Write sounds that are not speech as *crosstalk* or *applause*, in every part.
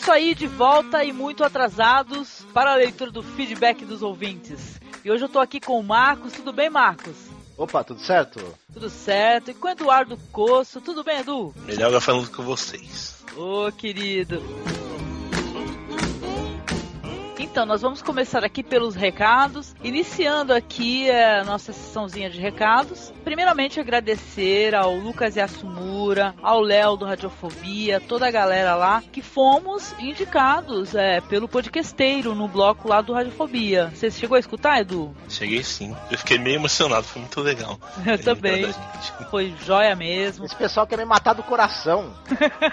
isso aí, de volta e muito atrasados para a leitura do feedback dos ouvintes. E hoje eu tô aqui com o Marcos. Tudo bem, Marcos? Opa, tudo certo? Tudo certo. E com o Eduardo Coço. Tudo bem, Edu? Melhor falando com vocês. Ô, oh, querido. Então, nós vamos começar aqui pelos recados, iniciando aqui a nossa sessãozinha de recados. Primeiramente, agradecer ao Lucas Yasumura, ao Léo do Radiofobia, toda a galera lá, que fomos indicados é, pelo podcasteiro no bloco lá do Radiofobia. Você chegou a escutar, Edu? Cheguei sim. Eu fiquei meio emocionado, foi muito legal. *laughs* Eu também. *laughs* Foi joia mesmo. Esse pessoal quer me matar do coração.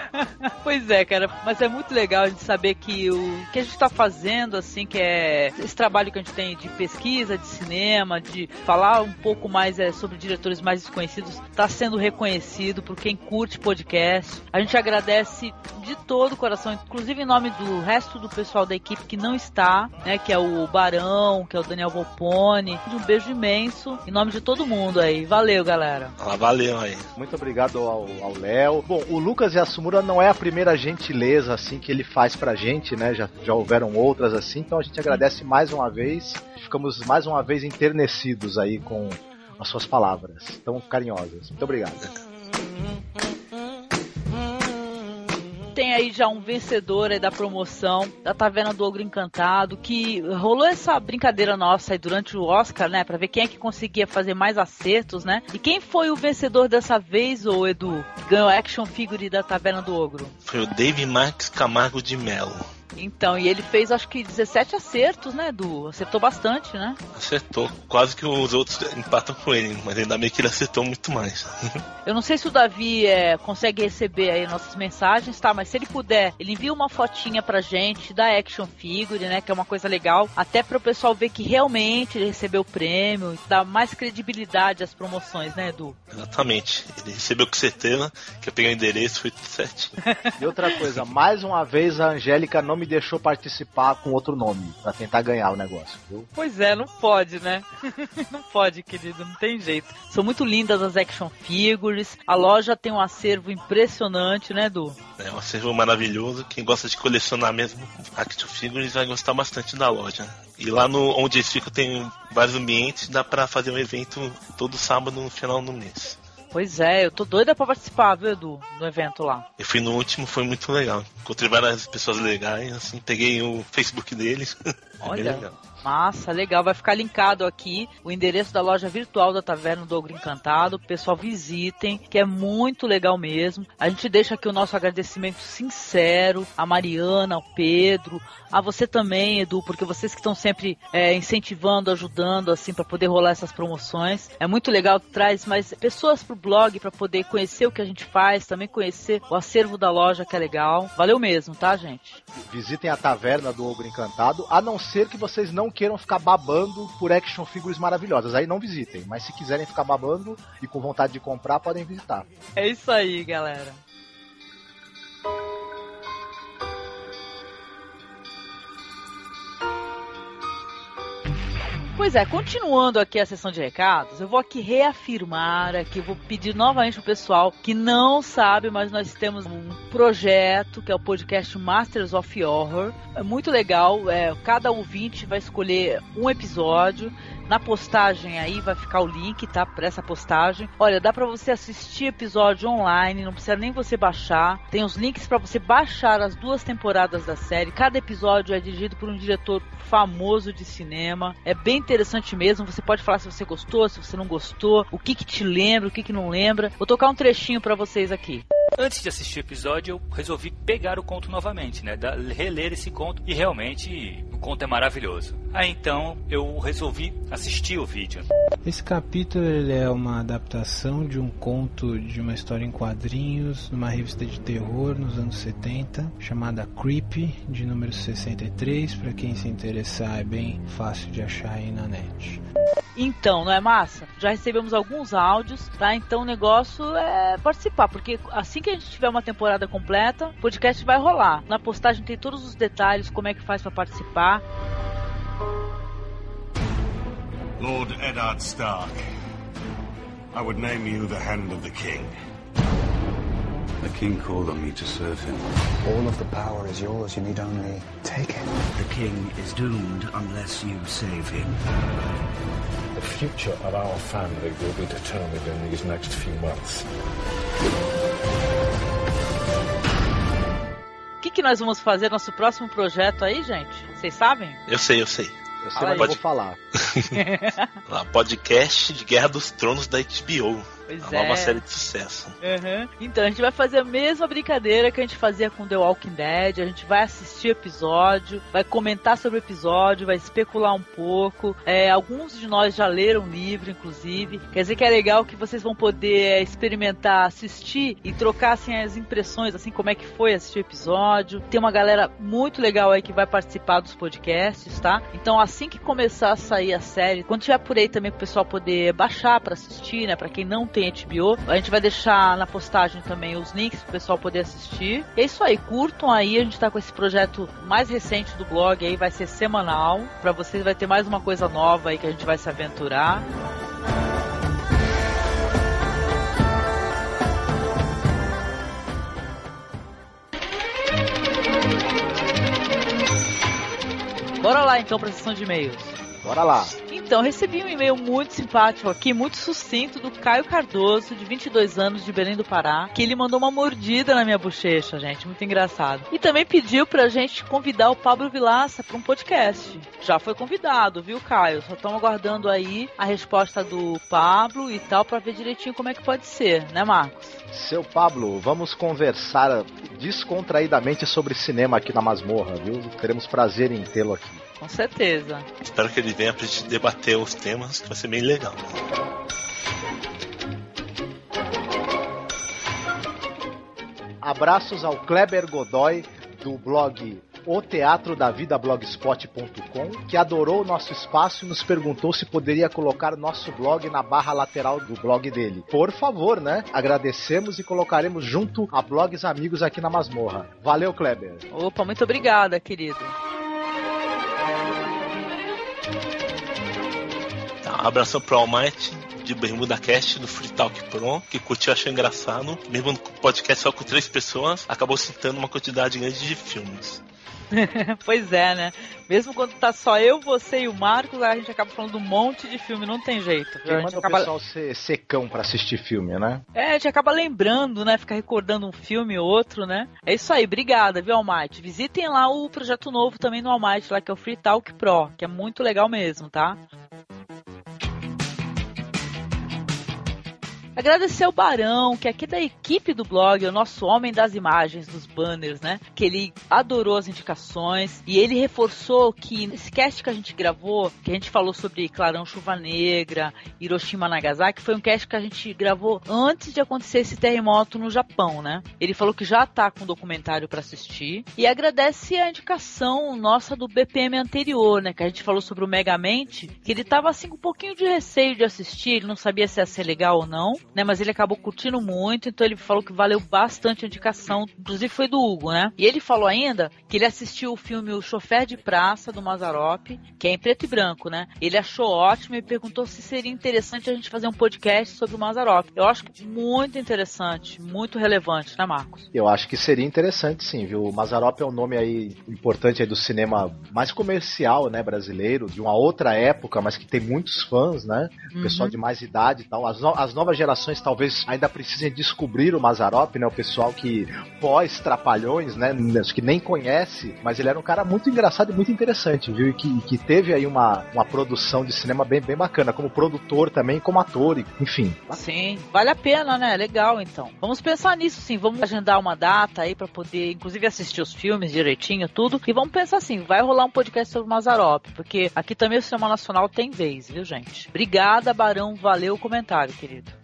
*laughs* pois é, cara, mas é muito legal a gente saber que o que a gente está fazendo, assim, que é esse trabalho que a gente tem de pesquisa, de cinema, de falar um pouco mais é, sobre diretores mais desconhecidos, está sendo reconhecido por quem curte podcast. A gente agradece de todo o coração, inclusive em nome do resto do pessoal da equipe que não está, né, que é o Barão, que é o Daniel Volpone. Um beijo imenso em nome de todo mundo aí. Valeu, galera. Ah, valeu aí. Muito obrigado ao Léo. Bom, o Lucas Yasumura não é a primeira gentileza assim que ele faz pra gente, né? Já, já houveram outras assim assim. Então a gente agradece mais uma vez. Ficamos mais uma vez enternecidos aí com as suas palavras tão carinhosas. Muito obrigado. tem aí já um vencedor aí da promoção da Taverna do Ogro Encantado, que rolou essa brincadeira nossa aí durante o Oscar, né? Pra ver quem é que conseguia fazer mais acertos, né? E quem foi o vencedor dessa vez, ô Edu? Ganhou a action figure da Taverna do Ogro? Foi o Dave Max Camargo de Mello. Então, e ele fez acho que 17 acertos, né, Edu? Acertou bastante, né? Acertou. Quase que os outros empatam com ele, mas ainda bem que ele acertou muito mais. *laughs* Eu não sei se o Davi é, consegue receber aí nossas mensagens, tá? Mas se ele puder, ele envia uma fotinha pra gente da Action Figure, né? Que é uma coisa legal. Até para o pessoal ver que realmente ele recebeu o prêmio e dá mais credibilidade às promoções, né, Edu? Exatamente. Ele recebeu com certeza, que eu peguei o endereço, foi tudo certo. *laughs* e outra coisa, mais uma vez a Angélica não me deixou participar com outro nome, para tentar ganhar o negócio, viu? Pois é, não pode, né? *laughs* não pode, querido, não tem jeito. São muito lindas as action figures, a loja tem um acervo impressionante, né, Edu? É um acervo maravilhoso, quem gosta de colecionar mesmo action figures vai gostar bastante da loja. E lá no onde eles ficam tem vários ambientes, dá para fazer um evento todo sábado no final do mês. Pois é, eu tô doida pra participar, viu, Edu, do evento lá. Eu fui no último, foi muito legal. Encontrei várias pessoas legais, assim, peguei o Facebook deles. *laughs* Olha. Massa, legal. Vai ficar linkado aqui o endereço da loja virtual da Taverna do Ogro Encantado. Pessoal, visitem, que é muito legal mesmo. A gente deixa aqui o nosso agradecimento sincero a Mariana, ao Pedro, a você também, Edu, porque vocês que estão sempre é, incentivando, ajudando, assim, para poder rolar essas promoções. É muito legal traz mais pessoas pro blog para poder conhecer o que a gente faz, também conhecer o acervo da loja, que é legal. Valeu mesmo, tá, gente? Visitem a Taverna do Ogro Encantado, a não ser que vocês não queiram ficar babando por action figures maravilhosas. Aí não visitem, mas se quiserem ficar babando e com vontade de comprar, podem visitar. É isso aí, galera. Pois é, continuando aqui a sessão de recados, eu vou aqui reafirmar aqui, vou pedir novamente pro pessoal que não sabe, mas nós temos um projeto que é o podcast Masters of Horror. É muito legal, é, cada ouvinte vai escolher um episódio na postagem aí vai ficar o link, tá? Para essa postagem. Olha, dá para você assistir episódio online, não precisa nem você baixar. Tem os links para você baixar as duas temporadas da série. Cada episódio é dirigido por um diretor famoso de cinema. É bem interessante mesmo. Você pode falar se você gostou, se você não gostou, o que que te lembra, o que que não lembra. Vou tocar um trechinho para vocês aqui. Antes de assistir o episódio, eu resolvi pegar o conto novamente, né? Da, reler esse conto e realmente o conto é maravilhoso. Aí então eu resolvi assistir o vídeo. Esse capítulo ele é uma adaptação de um conto de uma história em quadrinhos numa revista de terror nos anos 70 chamada Creepy, de número 63. Para quem se interessar, é bem fácil de achar aí na net. Então, não é massa? Já recebemos alguns áudios, tá? Então o negócio é participar, porque assim que a gente tiver uma temporada completa, o podcast vai rolar. Na postagem tem todos os detalhes, como é que faz para participar. Lord Eddard Stark, I would name you the Hand of the King. The king called on me to serve him. All of the power is yours. You need only take it. The king is doomed unless you save him. The future of our family will be determined in these next few months. O que, que nós vamos fazer nosso próximo projeto aí, gente? Vocês sabem? Eu sei, eu sei. Eu sei, mas não vou falar. *laughs* Lá, podcast de Guerra dos Tronos da HBO. Pois é. uma série de sucesso. Uhum. Então, a gente vai fazer a mesma brincadeira que a gente fazia com The Walking Dead. A gente vai assistir o episódio, vai comentar sobre o episódio, vai especular um pouco. É, alguns de nós já leram o livro, inclusive. Quer dizer que é legal que vocês vão poder é, experimentar, assistir e trocar assim, as impressões, assim, como é que foi assistir o episódio. Tem uma galera muito legal aí que vai participar dos podcasts, tá? Então, assim que começar a sair a série, quando tiver por aí também pro pessoal poder baixar para assistir, né? Pra quem não tem HBO. A gente vai deixar na postagem também os links pro pessoal poder assistir. É isso aí, curtam aí. A gente tá com esse projeto mais recente do blog aí, vai ser semanal. Para vocês vai ter mais uma coisa nova aí que a gente vai se aventurar. Bora lá então para a sessão de e-mails. Bora lá. Então, recebi um e-mail muito simpático aqui, muito sucinto, do Caio Cardoso, de 22 anos, de Belém do Pará, que ele mandou uma mordida na minha bochecha, gente, muito engraçado. E também pediu pra gente convidar o Pablo Vilaça para um podcast. Já foi convidado, viu, Caio? Só estamos aguardando aí a resposta do Pablo e tal, pra ver direitinho como é que pode ser, né, Marcos? Seu Pablo, vamos conversar descontraidamente sobre cinema aqui na masmorra, viu? Teremos prazer em tê-lo aqui. Com certeza. Espero que ele venha pra gente debater os temas, que vai ser bem legal. Abraços ao Kleber Godoy, do blog o Teatro da Vida Blogspot.com, que adorou o nosso espaço e nos perguntou se poderia colocar nosso blog na barra lateral do blog dele. Por favor, né? Agradecemos e colocaremos junto a blogs amigos aqui na masmorra. Valeu, Kleber. Opa, muito obrigada, querido. Abração pro Almighty de Bermuda Cast do Free Talk Pro, que curtiu achou engraçado. Mesmo no podcast só com três pessoas, acabou citando uma quantidade grande de filmes. *laughs* pois é, né? Mesmo quando tá só eu, você e o Marcos, a gente acaba falando um monte de filme, não tem jeito. Quem a gente manda acaba... o pessoal ser secão pra assistir filme, né? É, a gente acaba lembrando, né? Ficar recordando um filme ou outro, né? É isso aí, obrigada, viu, Almighty? Visitem lá o projeto novo também no Almighty, lá que é o Free Talk Pro, que é muito legal mesmo, tá? Agradecer ao Barão, que é aqui da equipe do blog, o nosso homem das imagens, dos banners, né? Que ele adorou as indicações e ele reforçou que esse cast que a gente gravou, que a gente falou sobre Clarão Chuva Negra, Hiroshima Nagasaki, foi um cast que a gente gravou antes de acontecer esse terremoto no Japão, né? Ele falou que já tá com um documentário para assistir e agradece a indicação nossa do BPM anterior, né? Que a gente falou sobre o Megamente, que ele tava assim com um pouquinho de receio de assistir, ele não sabia se ia ser legal ou não né? Mas ele acabou curtindo muito, então ele falou que valeu bastante a indicação, inclusive foi do Hugo, né? E ele falou ainda que ele assistiu o filme O Chofer de Praça, do Mazarop, que é em preto e branco, né? Ele achou ótimo e perguntou se seria interessante a gente fazer um podcast sobre o Mazarop. Eu acho muito interessante, muito relevante, né, Marcos? Eu acho que seria interessante, sim, viu? O Mazarop é um nome aí importante aí do cinema mais comercial, né, brasileiro, de uma outra época, mas que tem muitos fãs, né? Uhum. Pessoal de mais idade e tal. As, no as novas gerações talvez ainda precisem descobrir o Mazarop, né? O pessoal que pós-trapalhões, né? Que nem conhece, mas ele era um cara muito engraçado e muito interessante, viu? E que, que teve aí uma, uma produção de cinema bem, bem bacana, como produtor também, como ator, enfim. Sim, vale a pena, né? Legal, então. Vamos pensar nisso, sim. Vamos agendar uma data aí para poder, inclusive, assistir os filmes direitinho, tudo. E vamos pensar assim, vai rolar um podcast sobre o Mazarop, porque aqui também o cinema nacional tem vez, viu, gente? Obrigada, Barão. Valeu o comentário, querido.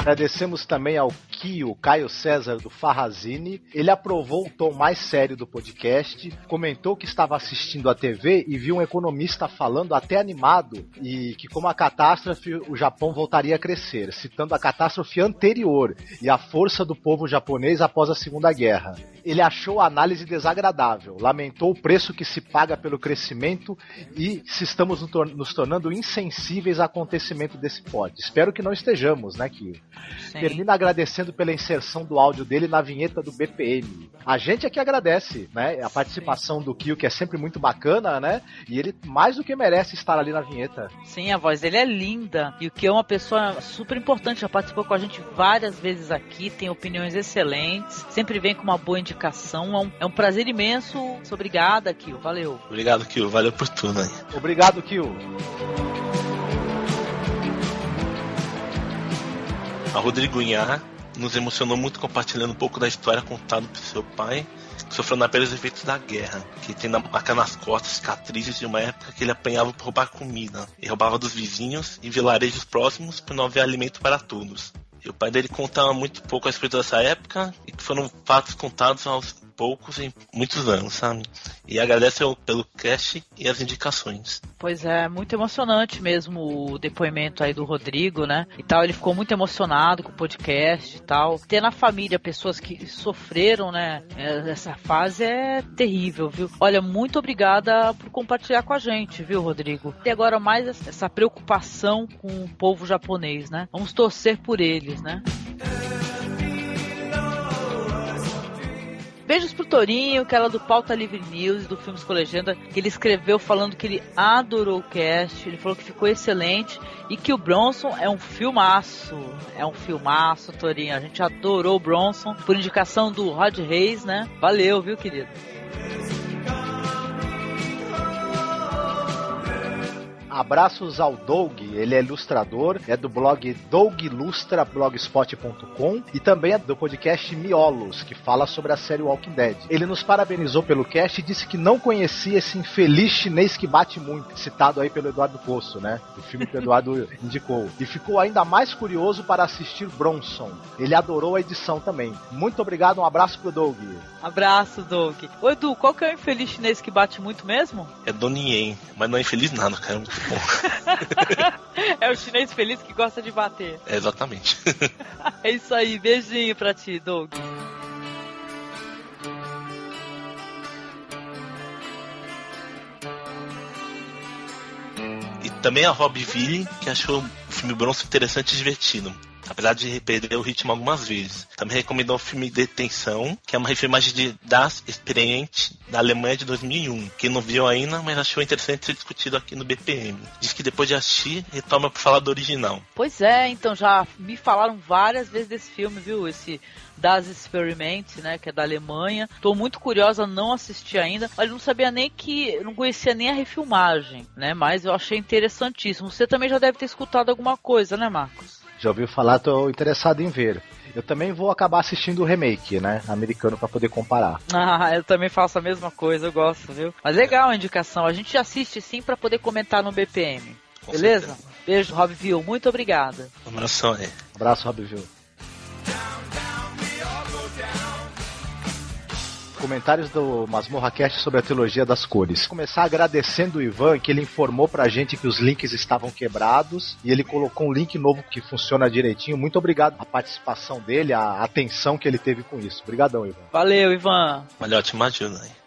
Agradecemos também ao Kio, Caio César do Farrazine. Ele aprovou o tom mais sério do podcast, comentou que estava assistindo a TV e viu um economista falando até animado e que como a catástrofe o Japão voltaria a crescer, citando a catástrofe anterior e a força do povo japonês após a Segunda Guerra. Ele achou a análise desagradável, lamentou o preço que se paga pelo crescimento e se estamos nos tornando insensíveis ao acontecimento desse pod. Espero que não estejamos, né, Kio? Sim. Termina agradecendo pela inserção do áudio dele na vinheta do BPM. A gente é que agradece, né? A participação do Kio, que é sempre muito bacana, né? E ele mais do que merece estar ali na vinheta. Sim, a voz dele é linda. E o Kio é uma pessoa super importante, já participou com a gente várias vezes aqui, tem opiniões excelentes, sempre vem com uma boa indicação. É um, é um prazer imenso. Obrigada, Kio. Valeu. Obrigado, Kio. Valeu por tudo aí. Obrigado, Kio. A Rodrigo Inhar nos emocionou muito compartilhando um pouco da história contada por seu pai, que sofreu na pele os efeitos da guerra, que tem na marca nas costas cicatrizes de uma época que ele apanhava por roubar comida, e roubava dos vizinhos e vilarejos próximos por não haver alimento para todos. E o pai dele contava muito pouco a respeito dessa época, e que foram fatos contados aos poucos em muitos anos, sabe? E agradece pelo cast e as indicações. Pois é, muito emocionante mesmo o depoimento aí do Rodrigo, né? E tal, ele ficou muito emocionado com o podcast e tal. Ter na família pessoas que sofreram, né? Essa fase é terrível, viu? Olha, muito obrigada por compartilhar com a gente, viu, Rodrigo? E agora mais essa preocupação com o povo japonês, né? Vamos torcer por né? Beijos pro Torinho, que era do Pauta Livre News, do Filmes com Legenda, que ele escreveu falando que ele adorou o cast, ele falou que ficou excelente e que o Bronson é um filmaço. É um filmaço, Torinho. A gente adorou o Bronson por indicação do Rod Reis, né? Valeu, viu, querido? Abraços ao Doug, ele é ilustrador, é do blog dougilustra.blogspot.com e também é do podcast Miolos, que fala sobre a série Walking Dead. Ele nos parabenizou pelo cast e disse que não conhecia esse infeliz chinês que bate muito, citado aí pelo Eduardo Poço, né? O filme que o Eduardo *laughs* indicou. E ficou ainda mais curioso para assistir Bronson. Ele adorou a edição também. Muito obrigado, um abraço pro Doug. Abraço, Doug. Ô Edu, qual que é o infeliz chinês que bate muito mesmo? É Donnie mas não é infeliz nada, cara. *laughs* é o chinês feliz que gosta de bater. É, exatamente. *laughs* é isso aí, beijinho pra ti, Doug. E também a Rob Ville, que achou o filme Bronze interessante e divertido apesar de perder o ritmo algumas vezes. Também recomendou o filme Detenção, que é uma refilmagem de Das Experiente da Alemanha de 2001. Quem não viu ainda, mas achou interessante ser discutido aqui no BPM. Diz que depois de assistir, retoma para falar do original. Pois é, então já me falaram várias vezes desse filme, viu? Esse das Experiments, né, que é da Alemanha. Tô muito curiosa, não assisti ainda, mas não sabia nem que, não conhecia nem a refilmagem, né, mas eu achei interessantíssimo. Você também já deve ter escutado alguma coisa, né, Marcos? Já ouviu falar, tô interessado em ver. Eu também vou acabar assistindo o remake, né? Americano para poder comparar. Ah, eu também faço a mesma coisa, eu gosto, viu? Mas legal a indicação. A gente assiste sim para poder comentar no BPM. Com Beleza? Certeza. Beijo, Rob Viu. Muito obrigada. Um abraço aí. abraço, Rob Viu. Comentários do Masmorra Cast sobre a trilogia das cores. Começar agradecendo o Ivan, que ele informou pra gente que os links estavam quebrados e ele colocou um link novo que funciona direitinho. Muito obrigado a participação dele, a atenção que ele teve com isso. Obrigadão, Ivan. Valeu, Ivan. Valeu, ótima ajuda aí.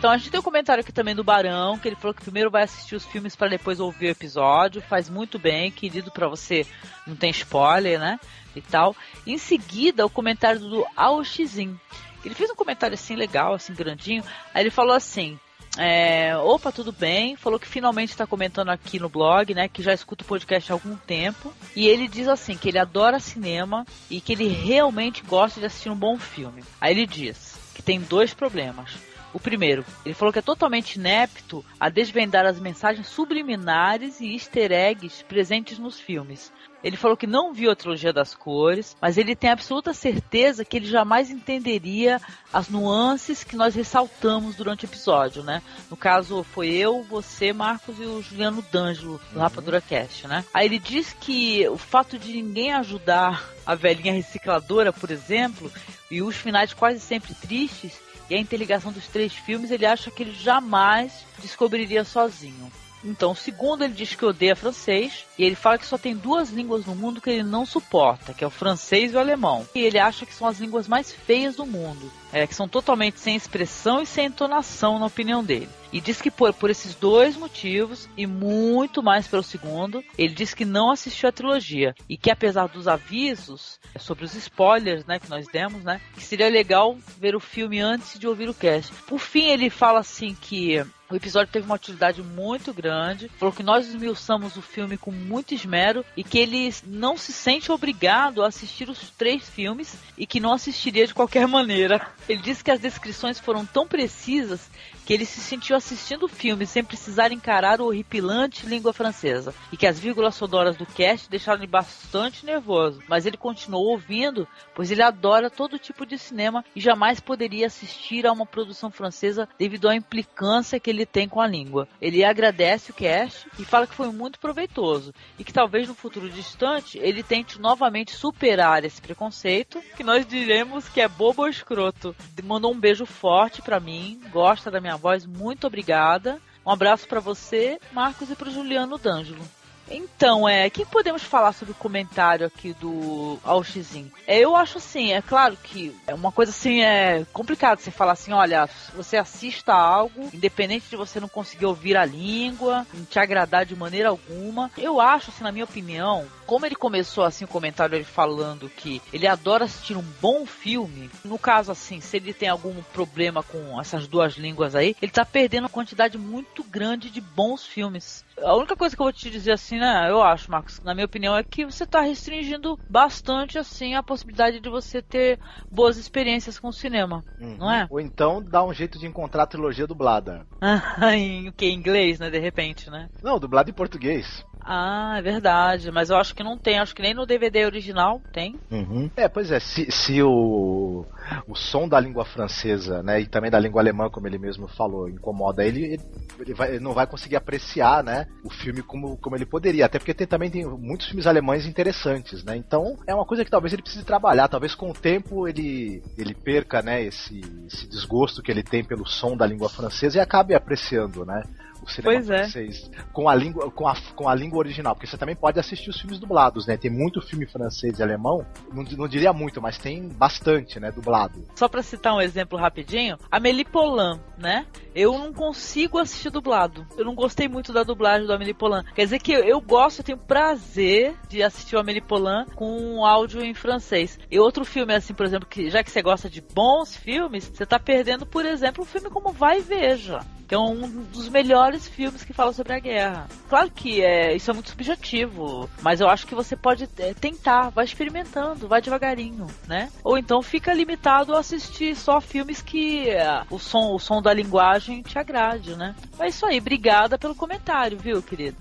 Então a gente tem um comentário aqui também do Barão, que ele falou que primeiro vai assistir os filmes para depois ouvir o episódio. Faz muito bem, querido, para você não tem spoiler, né? E tal. Em seguida, o comentário do Aoxizin. Ele fez um comentário assim legal, assim grandinho. Aí ele falou assim: é, opa, tudo bem. Falou que finalmente está comentando aqui no blog, né? Que já escuta o podcast há algum tempo. E ele diz assim: que ele adora cinema e que ele realmente gosta de assistir um bom filme. Aí ele diz que tem dois problemas. O primeiro, ele falou que é totalmente inepto a desvendar as mensagens subliminares e easter eggs presentes nos filmes. Ele falou que não viu a trilogia das cores, mas ele tem absoluta certeza que ele jamais entenderia as nuances que nós ressaltamos durante o episódio, né? No caso, foi eu, você, Marcos e o Juliano D'Angelo, do uhum. Rapadura Cast, né? Aí ele diz que o fato de ninguém ajudar a velhinha recicladora, por exemplo, e os finais quase sempre tristes, e a interligação dos três filmes, ele acha que ele jamais descobriria sozinho. Então, segundo, ele diz que odeia francês. E ele fala que só tem duas línguas no mundo que ele não suporta, que é o francês e o alemão. E ele acha que são as línguas mais feias do mundo. É, que são totalmente sem expressão e sem entonação, na opinião dele. E diz que por, por esses dois motivos, e muito mais pelo segundo, ele diz que não assistiu a trilogia. E que apesar dos avisos é, sobre os spoilers né, que nós demos, né? Que seria legal ver o filme antes de ouvir o cast. Por fim, ele fala assim que o episódio teve uma utilidade muito grande. Falou que nós esmiuçamos o filme com muito esmero e que ele não se sente obrigado a assistir os três filmes e que não assistiria de qualquer *laughs* maneira. Ele disse que as descrições foram tão precisas que ele se sentiu assistindo o filme sem precisar encarar o horripilante língua francesa e que as vírgulas sonoras do cast deixaram ele bastante nervoso, mas ele continuou ouvindo, pois ele adora todo tipo de cinema e jamais poderia assistir a uma produção francesa devido à implicância que ele tem com a língua. Ele agradece o cast e fala que foi muito proveitoso e que talvez no futuro distante ele tente novamente superar esse preconceito, que nós diremos que é bobo ou escroto. Mandou um beijo forte para mim, gosta da minha voz, muito obrigada. Um abraço para você, Marcos, e para Juliano D'Angelo. Então, é, o que podemos falar sobre o comentário aqui do Alxizin? É, eu acho assim, é claro que é uma coisa assim, é complicado você falar assim, olha, você assista algo, independente de você não conseguir ouvir a língua, não te agradar de maneira alguma. Eu acho, assim, na minha opinião, como ele começou assim o comentário ele falando que ele adora assistir um bom filme, no caso assim, se ele tem algum problema com essas duas línguas aí, ele tá perdendo uma quantidade muito grande de bons filmes. A única coisa que eu vou te dizer assim, né, eu acho, Marcos, na minha opinião, é que você está restringindo bastante assim a possibilidade de você ter boas experiências com o cinema, uhum. não é? Ou então dá um jeito de encontrar a trilogia dublada. *laughs* em o que? Em inglês, né, de repente, né? Não, dublado em português. Ah, é verdade. Mas eu acho que não tem. Acho que nem no DVD original tem. Uhum. É, pois é. Se, se o, o som da língua francesa, né, e também da língua alemã, como ele mesmo falou, incomoda ele, ele, vai, ele não vai conseguir apreciar, né, o filme como, como ele poderia. Até porque tem, também tem muitos filmes alemães interessantes, né. Então é uma coisa que talvez ele precise trabalhar. Talvez com o tempo ele, ele perca, né, esse, esse desgosto que ele tem pelo som da língua francesa e acabe apreciando, né o cinema pois é. francês é. com a língua com a, com a língua original, porque você também pode assistir os filmes dublados, né? Tem muito filme francês e alemão, não, não diria muito, mas tem bastante, né, dublado. Só para citar um exemplo rapidinho, Amélie Poulain, né? Eu não consigo assistir dublado. Eu não gostei muito da dublagem do Amélie Poulain. Quer dizer que eu, eu gosto, eu tenho prazer de assistir o Amélie Poulain com áudio em francês. E outro filme assim, por exemplo, que já que você gosta de bons filmes, você tá perdendo, por exemplo, um filme como Vai e Veja que é um dos melhores filmes que fala sobre a guerra. Claro que é, isso é muito subjetivo, mas eu acho que você pode é, tentar, vai experimentando, vai devagarinho, né? Ou então fica limitado a assistir só filmes que é, o som, o som da linguagem te agrade, né? É isso aí, obrigada pelo comentário, viu, querido?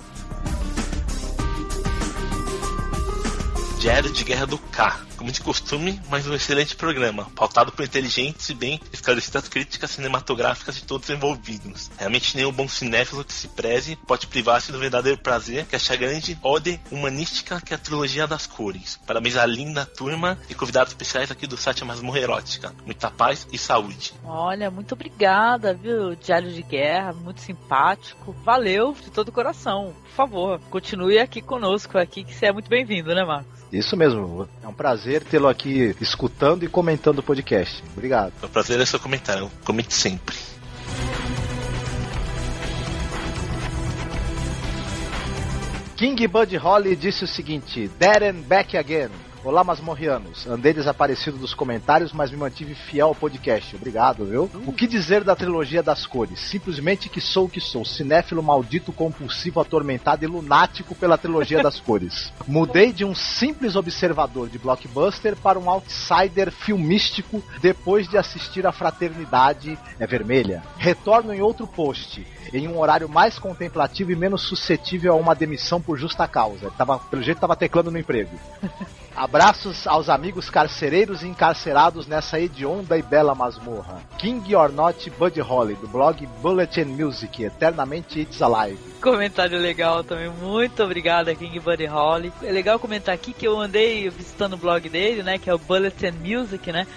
Diário de Guerra do K como de costume, mas um excelente programa, pautado por inteligentes e bem esclarecidas críticas cinematográficas de todos os envolvidos. Realmente nenhum bom cinéfilo que se preze pode privar-se do verdadeiro prazer que esta grande ode humanística que é a trilogia das cores. Parabéns à linda turma e convidados especiais aqui do site Masmorra Erótica. Muita paz e saúde. Olha, muito obrigada, viu? Diário de Guerra, muito simpático. Valeu de todo o coração. Por favor, continue aqui conosco aqui, que você é muito bem-vindo, né, Marcos? Isso mesmo. É um prazer tê-lo aqui escutando e comentando o podcast. Obrigado. O prazer é seu comentário. Comente sempre. King Bud Holly disse o seguinte: and back again. Olá, masmorrianos. Andei desaparecido dos comentários, mas me mantive fiel ao podcast. Obrigado, viu? O que dizer da trilogia das cores? Simplesmente que sou o que sou. Cinéfilo maldito, compulsivo, atormentado e lunático pela trilogia das cores. *laughs* Mudei de um simples observador de blockbuster para um outsider filmístico depois de assistir a Fraternidade é Vermelha. Retorno em outro post em um horário mais contemplativo e menos suscetível a uma demissão por justa causa. tava, pelo jeito, estava teclando no emprego. *laughs* Abraços aos amigos carcereiros e encarcerados nessa hedionda e bela masmorra. King or Not Buddy Holly, do blog Bulletin Music, eternamente It's Alive. Comentário legal também, muito obrigada King Buddy Holly. É legal comentar aqui que eu andei visitando o blog dele, né, que é o Bulletin Music, né,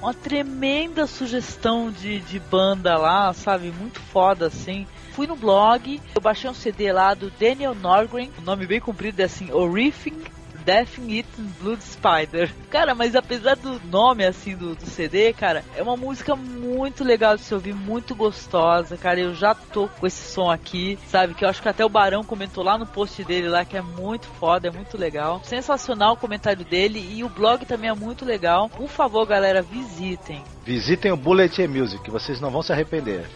uma tremenda sugestão de, de banda lá, sabe? Muito foda, assim. Fui no blog, eu baixei um CD lá do Daniel Norgren, o nome bem comprido é assim, Horrific Death Eaten Blood Spider. Cara, mas apesar do nome assim do, do, CD, cara, é uma música muito legal de se ouvir, muito gostosa, cara. Eu já tô com esse som aqui, sabe? Que eu acho que até o Barão comentou lá no post dele lá que é muito foda, é muito legal. Sensacional o comentário dele e o blog também é muito legal. Por favor, galera, visitem. Visitem o Bullet Music, vocês não vão se arrepender.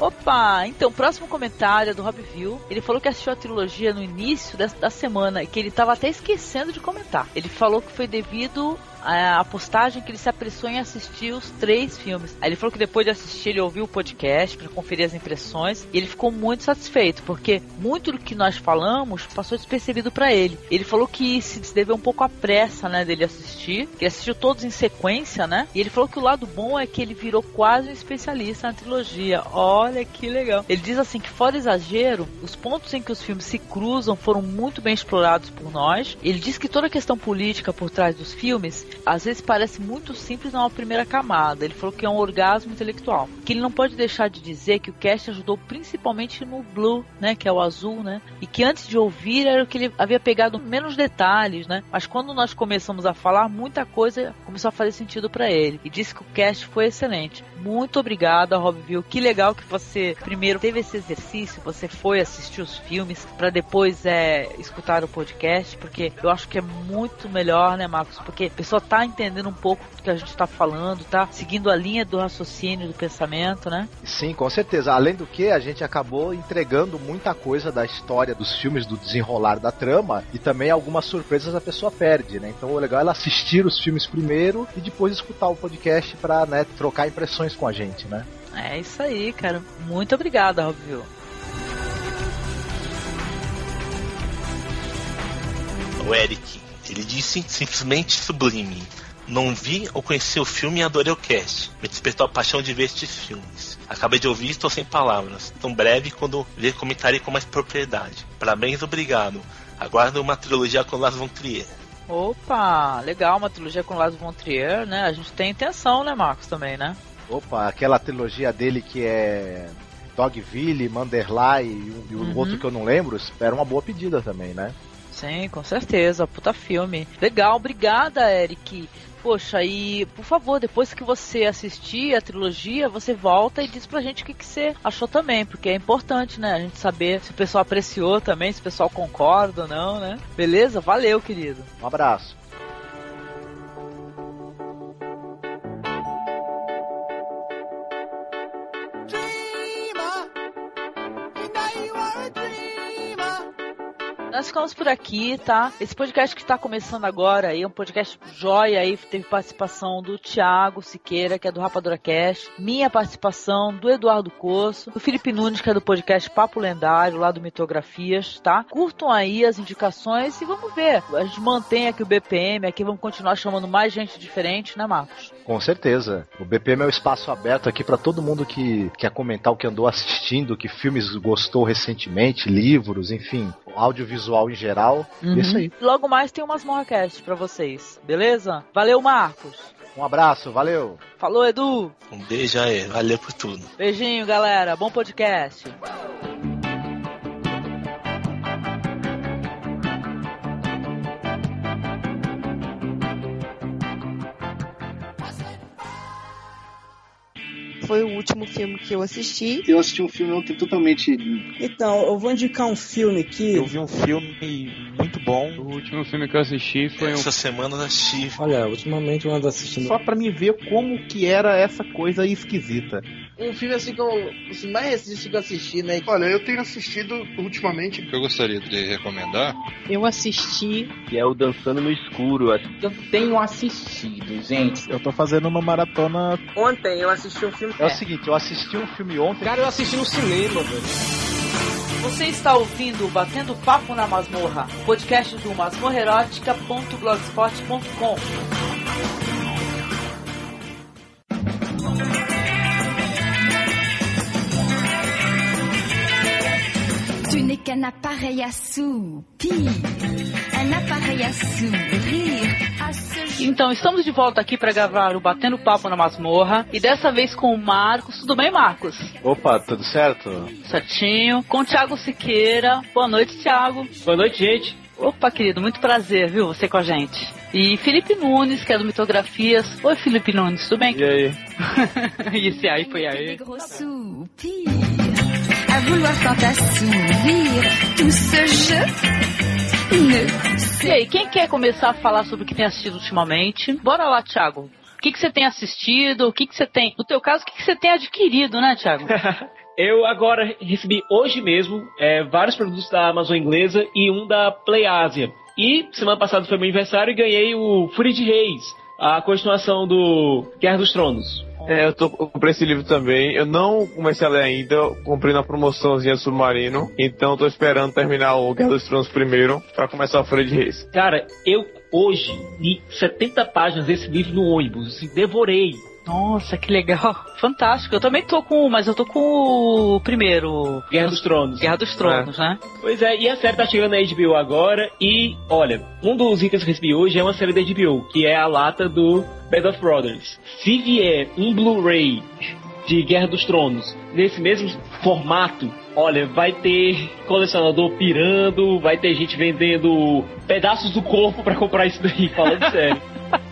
Opa! Então, próximo comentário é do Rob View. Ele falou que assistiu a trilogia no início da, da semana e que ele estava até esquecendo de comentar. Ele falou que foi devido a, postagem que ele se apressou em assistir os três filmes. Aí ele falou que depois de assistir ele ouviu o podcast para conferir as impressões e ele ficou muito satisfeito porque muito do que nós falamos passou despercebido para ele. Ele falou que se deveu um pouco à pressa, né, dele assistir, que ele assistiu todos em sequência, né? E ele falou que o lado bom é que ele virou quase um especialista na trilogia. Olha que legal. Ele diz assim que fora exagero, os pontos em que os filmes se cruzam foram muito bem explorados por nós. Ele diz que toda a questão política por trás dos filmes às vezes parece muito simples numa primeira camada. Ele falou que é um orgasmo intelectual. Que ele não pode deixar de dizer que o cast ajudou principalmente no Blue, né, que é o azul, né? E que antes de ouvir era o que ele havia pegado menos detalhes, né? Mas quando nós começamos a falar, muita coisa começou a fazer sentido para ele. E disse que o cast foi excelente. Muito obrigada, Robville. Que legal que você primeiro teve esse exercício, você foi assistir os filmes para depois é, escutar o podcast, porque eu acho que é muito melhor, né, Marcos? Porque a pessoa tá entendendo um pouco do que a gente está falando, tá seguindo a linha do raciocínio, do pensamento, né? Sim, com certeza. Além do que, a gente acabou entregando muita coisa da história dos filmes, do desenrolar da trama e também algumas surpresas a pessoa perde, né? Então o legal é ela assistir os filmes primeiro e depois escutar o podcast para né, trocar impressões com a gente, né? É isso aí, cara. Muito obrigada, Robvio. O Eric, ele disse simplesmente sublime. Não vi ou conheci o filme e adorei o cast. Me despertou a paixão de ver estes filmes. Acabei de ouvir e estou sem palavras. Tão breve quando ver comentarei com mais propriedade. Parabéns, obrigado. Aguardo uma trilogia com Lars von Trier. Opa, legal, uma trilogia com Lars von Trier, né? A gente tem intenção, né, Marcos, também, né? Opa, aquela trilogia dele que é Dogville, Manderley e, o uhum. outro que eu não lembro, era uma boa pedida também, né? Sim, com certeza. Puta filme. Legal, obrigada, Eric. Poxa, e por favor, depois que você assistir a trilogia, você volta e diz pra gente o que, que você achou também, porque é importante, né? A gente saber se o pessoal apreciou também, se o pessoal concorda ou não, né? Beleza? Valeu, querido. Um abraço. Nós ficamos por aqui, tá? Esse podcast que está começando agora aí é um podcast joia aí, teve participação do Thiago Siqueira, que é do Rapadura Cast, minha participação do Eduardo Coço, do Felipe Nunes, que é do podcast Papo Lendário, lá do Mitografias, tá? Curtam aí as indicações e vamos ver. A gente mantém aqui o BPM, aqui vamos continuar chamando mais gente diferente, né, Marcos? Com certeza. O BPM é um espaço aberto aqui para todo mundo que quer comentar o que andou assistindo, que filmes gostou recentemente, livros, enfim, audiovisual em geral. Uhum. Isso aí. Logo mais tem umas Morracast para vocês, beleza? Valeu, Marcos. Um abraço, valeu. Falou, Edu. Um beijo aí, valeu por tudo. Beijinho, galera. Bom podcast. Foi o último filme que eu assisti. Eu assisti um filme ontem totalmente. Então, eu vou indicar um filme aqui. Eu vi um filme muito bom. O último filme que eu assisti foi Essa um... semana eu assisti. Olha, ultimamente eu ando assistindo. Só para me ver como que era essa coisa esquisita. Um filme assim que eu. Assim, mais recente que eu assisti, né? Olha, eu tenho assistido ultimamente. Eu gostaria de recomendar. Eu assisti. Que é o Dançando no Escuro. Eu tenho assistido, gente. Eu tô fazendo uma maratona. Ontem eu assisti um filme. É o seguinte, eu assisti um filme ontem. Cara, eu assisti no cinema, velho. Você está ouvindo Batendo Papo na Masmorra, podcast do masmorrerótica.blogspot.com. Tu n'es qu'un appareil à soupir. un appareil à Então, estamos de volta aqui para gravar o Batendo Papo na Masmorra. E dessa vez com o Marcos. Tudo bem, Marcos? Opa, tudo certo? Certinho. Com o Thiago Siqueira. Boa noite, Thiago. Boa noite, gente. Opa, querido, muito prazer, viu, você com a gente. E Felipe Nunes, que é do Mitografias. Oi, Felipe Nunes, tudo bem? E aí? *laughs* e esse aí foi aí. À vouloir tant assouvir tout ce jeu. Ne E aí, quem quer começar a falar sobre o que tem assistido ultimamente? Bora lá, Thiago. O que, que você tem assistido? O que, que você tem. No teu caso, o que, que você tem adquirido, né, Thiago? *laughs* Eu agora recebi hoje mesmo é, vários produtos da Amazon inglesa e um da Play Asia. E semana passada foi meu aniversário e ganhei o Fúria de Reis, a continuação do Guerra dos Tronos. É, eu, tô, eu comprei esse livro também. Eu não comecei a ler ainda. Eu comprei na promoçãozinha Submarino. Então tô esperando terminar o Guerra dos Tronos primeiro pra começar Folha de Reis. Cara, eu hoje li 70 páginas desse livro no ônibus, assim, devorei. Nossa, que legal. *laughs* Fantástico. Eu também tô com, mas eu tô com o primeiro. Guerra dos Tronos. Guerra dos Tronos, né? Pois é, e a série tá chegando na HBO agora. E, olha, um dos itens que eu recebi hoje é uma série da HBO, que é a lata do Band of Brothers. Se vier um Blu-ray de Guerra dos Tronos nesse mesmo formato, olha, vai ter colecionador pirando, vai ter gente vendendo pedaços do corpo pra comprar isso daí, falando *laughs* sério.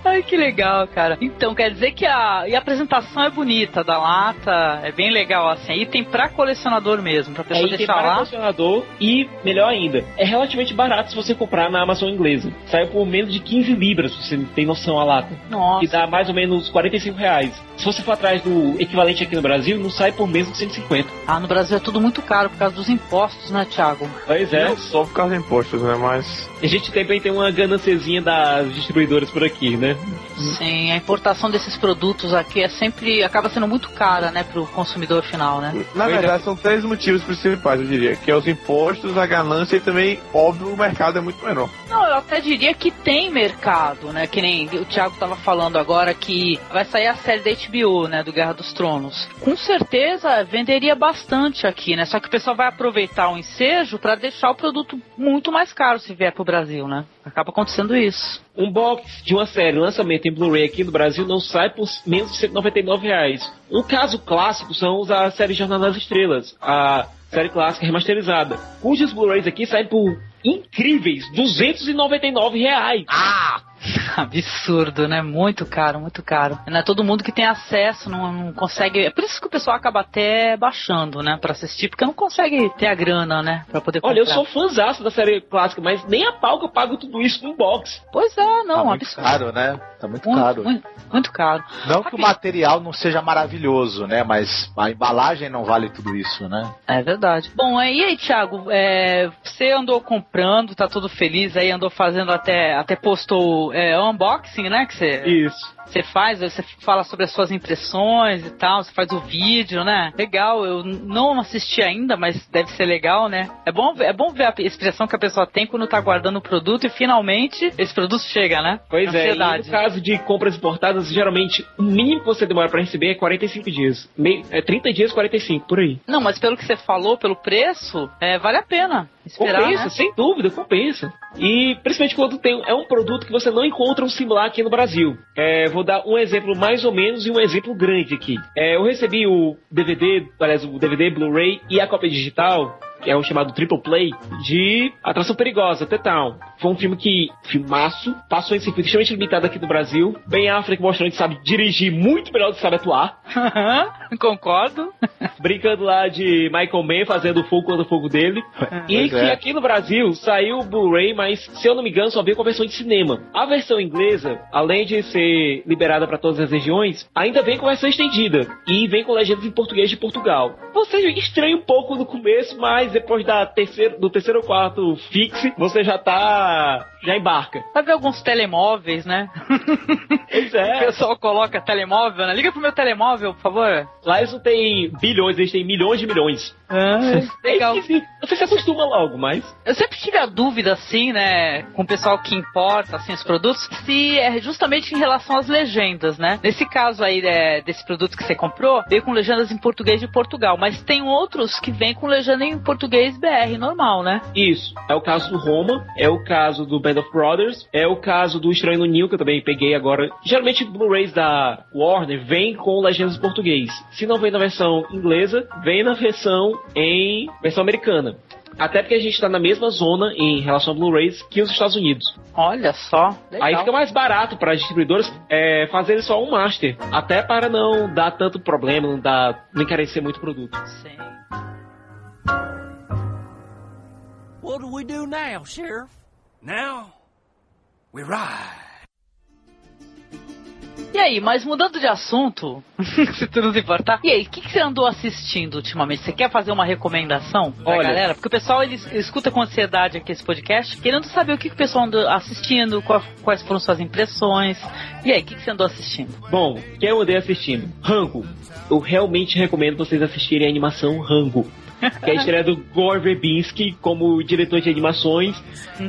Ai, que legal, cara. Então, quer dizer que a, e a apresentação é bonita da lata, é bem legal, assim. Aí tem pra colecionador mesmo, pra pessoa Aí tem deixar para lá. colecionador e, melhor ainda, é relativamente barato se você comprar na Amazon inglesa. Sai por menos de 15 libras, se você tem noção a lata. Nossa. Que dá mais ou menos 45 reais. Se você for atrás do equivalente aqui no Brasil, não sai por menos de 150. Ah, no Brasil é tudo muito caro por causa dos impostos, né, Thiago? Pois é. Não só por causa de impostos, né? Mas. A gente também tem uma gananciazinha das distribuidoras por aqui, né? Sim, a importação desses produtos aqui é sempre. acaba sendo muito cara, né, pro consumidor final, né? Na Pois é. verdade, são três motivos principais, eu diria. Que é os impostos, a ganância e também, óbvio, o mercado é muito menor. Não, eu até diria que tem mercado, né? Que nem o Thiago tava falando agora que vai sair a série da HBO, né? Do Guerra dos Tronos. Com certeza venderia bastante aqui, né? Só que o pessoal vai aproveitar o ensejo para deixar o produto muito mais caro se vier pro Brasil, né? Acaba acontecendo isso. Um box de uma série lançamento em Blu-ray aqui no Brasil não sai por menos de 199 reais. Um caso clássico são os da série Jornada das Estrelas, a série clássica remasterizada, cujos Blu-rays aqui saem por incríveis 299 reais. Ah! *laughs* Absurdo, né? Muito caro, muito caro. Não é todo mundo que tem acesso, não, não consegue. É por isso que o pessoal acaba até baixando, né? Pra assistir, porque não consegue ter a grana, né? Pra poder comprar. Olha, eu sou fãzaço da série clássica, mas nem a pau que eu pago tudo isso num box. Pois é, não, tá muito absurdo. caro, né? Tá muito, Muito, caro. muito, muito caro. Não que o material não seja maravilhoso, né? Mas a embalagem não vale tudo isso, né? É verdade. Bom, e aí, Thiago, é, você andou comprando, tá todo feliz aí, andou fazendo até, até postou é, unboxing, né? Que você, Isso. Você faz, você fala sobre as suas impressões e tal, você faz o vídeo, né? Legal, eu não assisti ainda, mas deve ser legal, né? É bom, ver- é bom ver a expressão que a pessoa tem quando tá guardando o produto e finalmente esse produto chega, né? Pois é, Ansiedade. no caso de compras importadas, geralmente o mínimo que você demora pra receber é 45 dias. Meio, é 30 dias, 45, por aí. Não, mas pelo que você falou, pelo preço, é, vale a pena esperar, compensa, né? sem dúvida, compensa. E principalmente quando tem é um produto que você não encontra um similar aqui no Brasil. É, vou dar um exemplo mais ou menos e um exemplo grande aqui. É, eu recebi o DVD, aliás, o DVD, Blu-ray e a cópia digital. Que é o chamado Triple Play de Atração Perigosa, The Town. Foi um filme que, filmaço, passou em circuito extremamente limitado aqui no Brasil. Ben Affleck mostrando que sabe dirigir muito melhor do que sabe atuar. Concordo. Brincando lá de Michael Mann fazendo fogo quando o fogo dele. E que é. aqui no Brasil saiu o Blu-ray, mas se eu não me engano, só veio com a versão de cinema. A versão inglesa, além de ser liberada para todas as regiões, ainda vem com a versão estendida. E vem com legendas em português de Portugal. Você estranha um pouco no começo, mas depois da terceiro, do terceiro ou quarto fixe, você já tá. já embarca. Vai ver alguns telemóveis, né? Pois *laughs* O é. pessoal coloca telemóvel, né? Liga pro meu telemóvel, por favor. Lá eles não têm bilhões, eles têm milhões de milhões. Ah, *laughs* legal. É esquisito. Você se acostuma logo, mas. Eu sempre tive a dúvida, assim, né, com o pessoal que importa, assim, os produtos, se é justamente em relação às legendas, né? Nesse caso aí, é, desse produto que você comprou, veio com legendas em português de Portugal, mas tem outros que vêm com legenda em, por- português BR normal, né? Isso. É o caso do Roma, é o caso do Band of Brothers, é o caso do Estranho no Nil, que eu também peguei agora. Geralmente Blu-rays da Warner vem com legendas em português. Se não vem na versão inglesa, vem na versão em versão americana. Até porque a gente está na mesma zona em relação a Blu-rays que os Estados Unidos. Olha só. Legal. Aí fica mais barato para as distribuidoras é, fazerem só um master. Até para não dar tanto problema, não, dar, não encarecer muito o produto. Sim. What do we do now, Sheriff? Now, we ride. E aí, mas mudando de assunto, *laughs* se tu não se importar, e aí, o que, que, você andou assistindo ultimamente? Você quer fazer uma recomendação pra Olha, galera? Porque o pessoal ele escuta com ansiedade aqui esse podcast, querendo saber o que, que o pessoal andou assistindo, qual, quais foram suas impressões. E aí, o que, que você andou assistindo? Bom, que eu andei assistindo? Rango. Eu realmente recomendo vocês assistirem a animação Rango *laughs* que é a estreia do Gore Verbinski como diretor de animações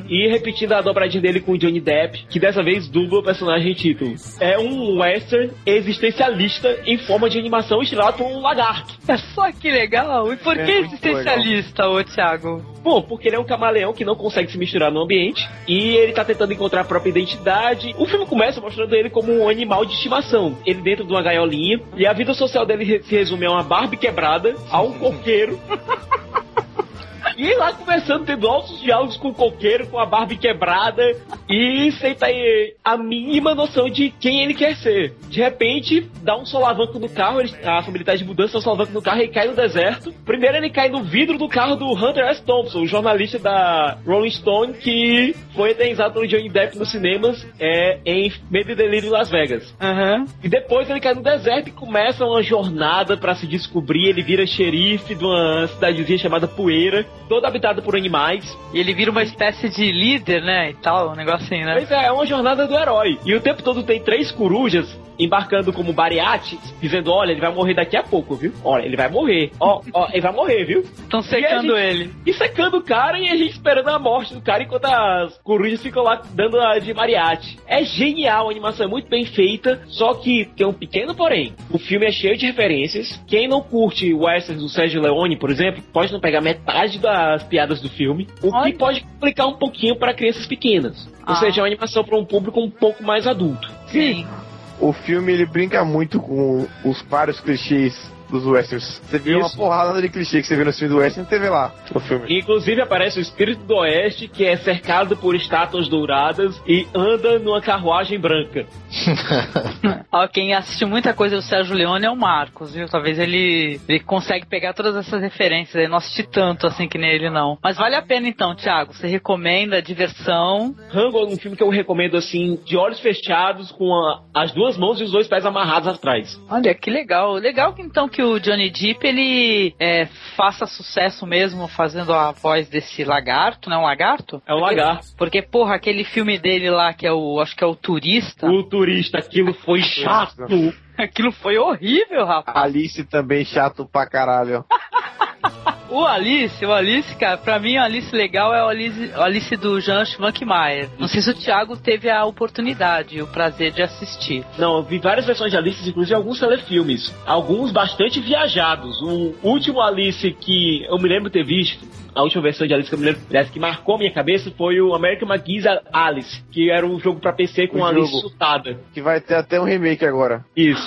e repetindo a dobradinha dele com o Johnny Depp, que dessa vez dubla o personagem título. É um western existencialista em forma de animação estrelado por um lagarto. É só que legal! E por É que muito existencialista, ô Thiago? Bom, porque ele é um camaleão que não consegue se misturar no ambiente e ele tá tentando encontrar a própria identidade. O filme começa mostrando ele como um animal de estimação. Ele dentro de uma gaiolinha e a vida social dele se resume a uma Barbie quebrada, a um coqueiro. *laughs* E lá conversando, tendo altos diálogos com o coqueiro, com a Barbie quebrada, e sem ter a mínima noção de quem ele quer ser. De repente, dá um solavanco no carro, ele- a família tá de mudança, dá um solavanco no carro e cai no deserto. Primeiro ele cai no vidro do carro do Hunter S. Thompson, o jornalista da Rolling Stone, que foi eternizado pelo Johnny Depp nos cinemas é, em Medo e Delírio em Las Vegas. E depois ele cai no deserto e começa uma jornada pra se descobrir. Ele vira xerife de uma cidadezinha chamada Poeira, toda habitada por animais. E ele vira uma espécie de líder, né? E tal, um negocinho, né? Pois é, é uma jornada do herói. E o tempo todo tem três corujas embarcando como bariates, dizendo: Olha, ele vai morrer daqui a pouco, viu? Olha, ele vai morrer. Ó, ó, ele vai morrer, viu? Estão secando ele. E secando o cara e a gente esperando a morte do cara enquanto as corujas ficam lá dando a de mariachi. É genial, a animação é muito bem feita, só que tem um pequeno porém. O filme é cheio de referências. Quem não curte o westerns do Sérgio Leone, por exemplo, pode não pegar metade das piadas do filme, o que pode complicar um pouquinho para crianças pequenas. Ou Ah. seja, é uma animação para um público um pouco mais adulto. Sim. O filme ele brinca muito com os vários clichês dos westerns. Você vê uma porrada de clichê que você vê no filme do western, você vê lá no filme. Inclusive aparece o espírito do oeste, que é cercado por estátuas douradas e anda numa carruagem branca. *laughs* Ó, quem assistiu muita coisa do Sérgio Leone é o Marcos, viu? Talvez ele, ele consegue pegar todas essas referências. Eu não assisti tanto assim que nem ele, não. Mas vale a pena então, Thiago. Você recomenda diversão. Rango é um filme que eu recomendo assim, de olhos fechados, com a- as duas mãos e os dois pés amarrados atrás. Olha, que legal. Legal que então que o Johnny Depp ele é, faça sucesso mesmo fazendo a voz desse lagarto, né? Um lagarto? É um lagarto. Porque, porra, aquele filme dele lá que é o. Acho que é o turista. O turista, aquilo foi chato. *laughs* Aquilo foi horrível, rapaz. Alice também chato pra caralho. *laughs* O Alice, o Alice, cara, pra mim o Alice legal é o Alice, o Alice do Jean Schwankmaier. Não sei se o Thiago teve a oportunidade o prazer de assistir. Não, eu vi várias versões de Alice, inclusive alguns telefilmes. Alguns bastante viajados. O último Alice que eu me lembro ter visto, a última versão de Alice que eu me lembro, aliás, que marcou a minha cabeça foi o American McGee's Alice, que era um jogo pra PC com O Alice jogo. surtada. Que vai ter até um remake agora. Isso.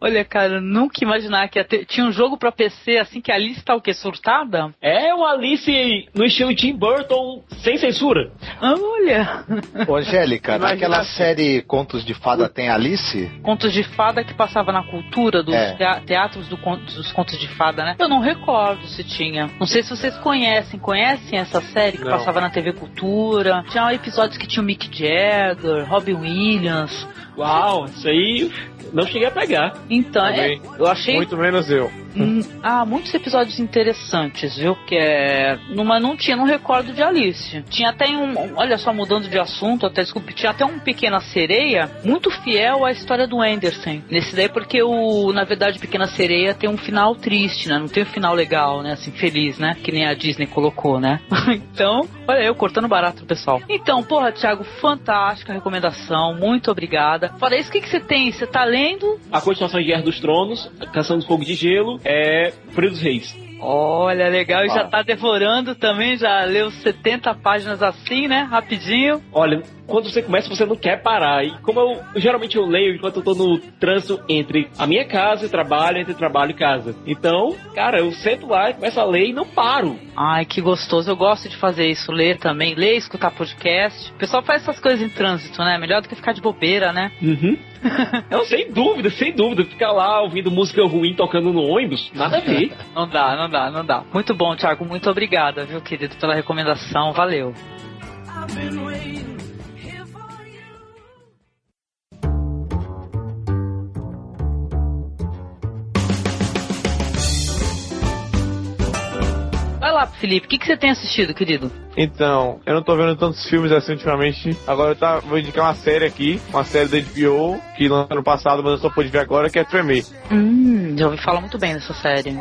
Olha, cara, eu nunca imaginar que ia ter- tinha um jogo pra PC assim que a Alice tá o quê? Surtada? É o Alice no estilo Tim Burton, sem censura. Olha! Ô, Angélica, Imagina naquela assim. série Contos de Fada tem Alice? Contos de fada que passava na cultura dos É. tea- teatros do con- dos contos de fada, né? Eu não recordo se tinha. Não sei se vocês conhecem. Conhecem essa série que Não. passava na TV Cultura? Tinha episódios que tinha o Mick Jagger, Robin Williams. Uau, isso aí não cheguei a pegar. Então, é, eu achei. Muito menos eu. Hum, ah, muitos episódios interessantes, viu? Que é. Numa não tinha, não recordo de Alice. Tinha até um. Olha só, mudando de assunto, até desculpe, tinha até um Pequena Sereia muito fiel à história do Anderson. Nesse daí, porque o. Na verdade, Pequena Sereia tem um final triste, né? Não tem um final legal, né? Assim, feliz, né? Que nem a Disney colocou, né? *laughs* então, olha eu cortando barato, pessoal. Então, porra, Thiago, fantástica recomendação. Muito obrigada. Fora isso, o que, que você tem? Você tá lendo? A continuação de Guerra dos Tronos, Canção do Fogo de Gelo, é Frio dos Reis. Olha, legal. E já tá devorando também, já leu 70 páginas assim, né? Rapidinho. Olha, quando você começa, você não quer parar. E como eu geralmente eu leio enquanto eu tô no trânsito entre a minha casa e trabalho, entre trabalho e casa. Então, cara, eu sento lá e começo a ler e não paro. Ai, que gostoso. Eu gosto de fazer isso, ler também, ler, escutar podcast. O pessoal faz essas coisas em trânsito, né? Melhor do que ficar de bobeira, né? Uhum. *laughs* Não, sem dúvida, sem dúvida. Ficar lá ouvindo música ruim tocando no ônibus, nada a ver. Não dá, não dá, não dá. Muito bom, Thiago. Muito obrigada, viu, querido, pela recomendação. Valeu. Vai lá, Felipe. O que, que você tem assistido, querido? Então, eu não tô vendo tantos filmes assim ultimamente. Agora eu tá, vou indicar uma série aqui, uma série da HBO, que lançou ano passado, mas eu só pude ver agora, que é Tremer. Hum, já ouvi falar muito bem dessa série.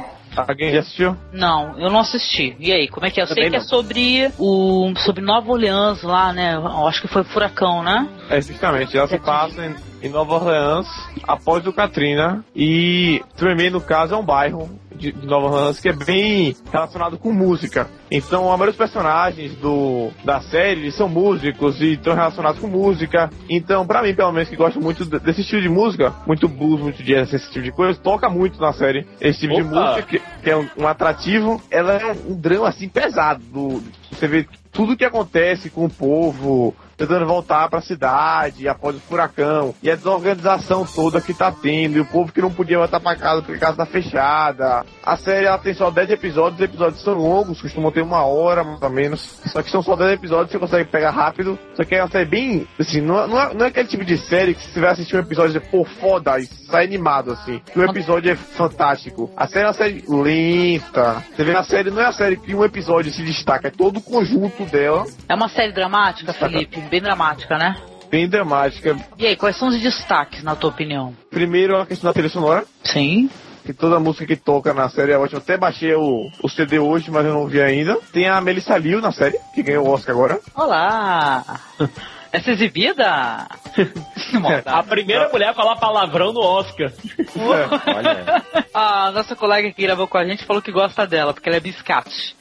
Alguém já assistiu? Não, eu não assisti. E aí, como é que é? Eu sei Também que é não. sobre o sobre Nova Orleans lá, né? Eu acho que foi furacão, né? É, justamente, ela se passa em, em Nova Orleans após o Katrina e Tremê, no caso, é um bairro de, de Nova Orleans que é bem relacionado com música. Então, a maioria dos personagens do, da série são músicos e estão relacionados com música. Então, pra mim, pelo menos, que gosto muito de- desse estilo de música, muito blues, muito jazz, esse tipo de coisa, toca muito na série esse tipo de Opa! música, que, que é um, um atrativo. Ela é um, um drama, assim, pesado. do- você vê tudo que acontece com o povo tentando voltar pra cidade após o furacão e a desorganização toda que tá tendo e o povo que não podia voltar pra casa porque a casa tá fechada. A série ela tem só 10 episódios, os episódios são longos, costumam ter uma hora mais ou menos. Só que são só 10 episódios, você consegue pegar rápido. Só que é uma série bem, assim, não, é- não, é, não é aquele tipo de série que se você vai assistir um episódio e pô, foda, e sai animado assim. Que o episódio é fantástico. A série é uma série lenta. Você vê a série, não é a série que um episódio se destaca, é todo o conjunto dela. É uma série dramática, Felipe? Bem dramática, né? Bem dramática. E aí, quais são os destaques, na tua opinião? Primeiro a questão da trilha sonora. Sim. Que toda música que toca na série é ótima. Até baixei o, o CD hoje, mas eu não vi ainda. Tem a Melissa Liu na série, que ganhou o Oscar agora. Olá! *laughs* Essa exibida? *laughs* A primeira mulher a falar palavrão no Oscar. *laughs* A nossa colega que gravou com a gente falou que gosta dela, porque ela é biscate.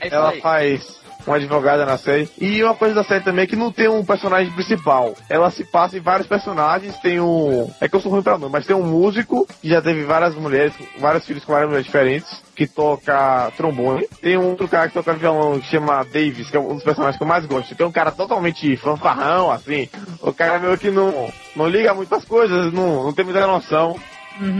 É Ela aí. faz uma advogada na série. E uma coisa da série também é que não tem um personagem principal. Ela se passa em vários personagens. Tem um. É que eu sou ruim pra nome, mas tem um músico que já teve várias mulheres, vários filhos com várias mulheres diferentes, que toca trombone. Tem um outro cara que toca violão que chama Davis, que é um dos personagens que eu mais gosto. Que é um cara totalmente fanfarrão, assim. O cara meio que não, não liga muito as coisas, não, não tem muita noção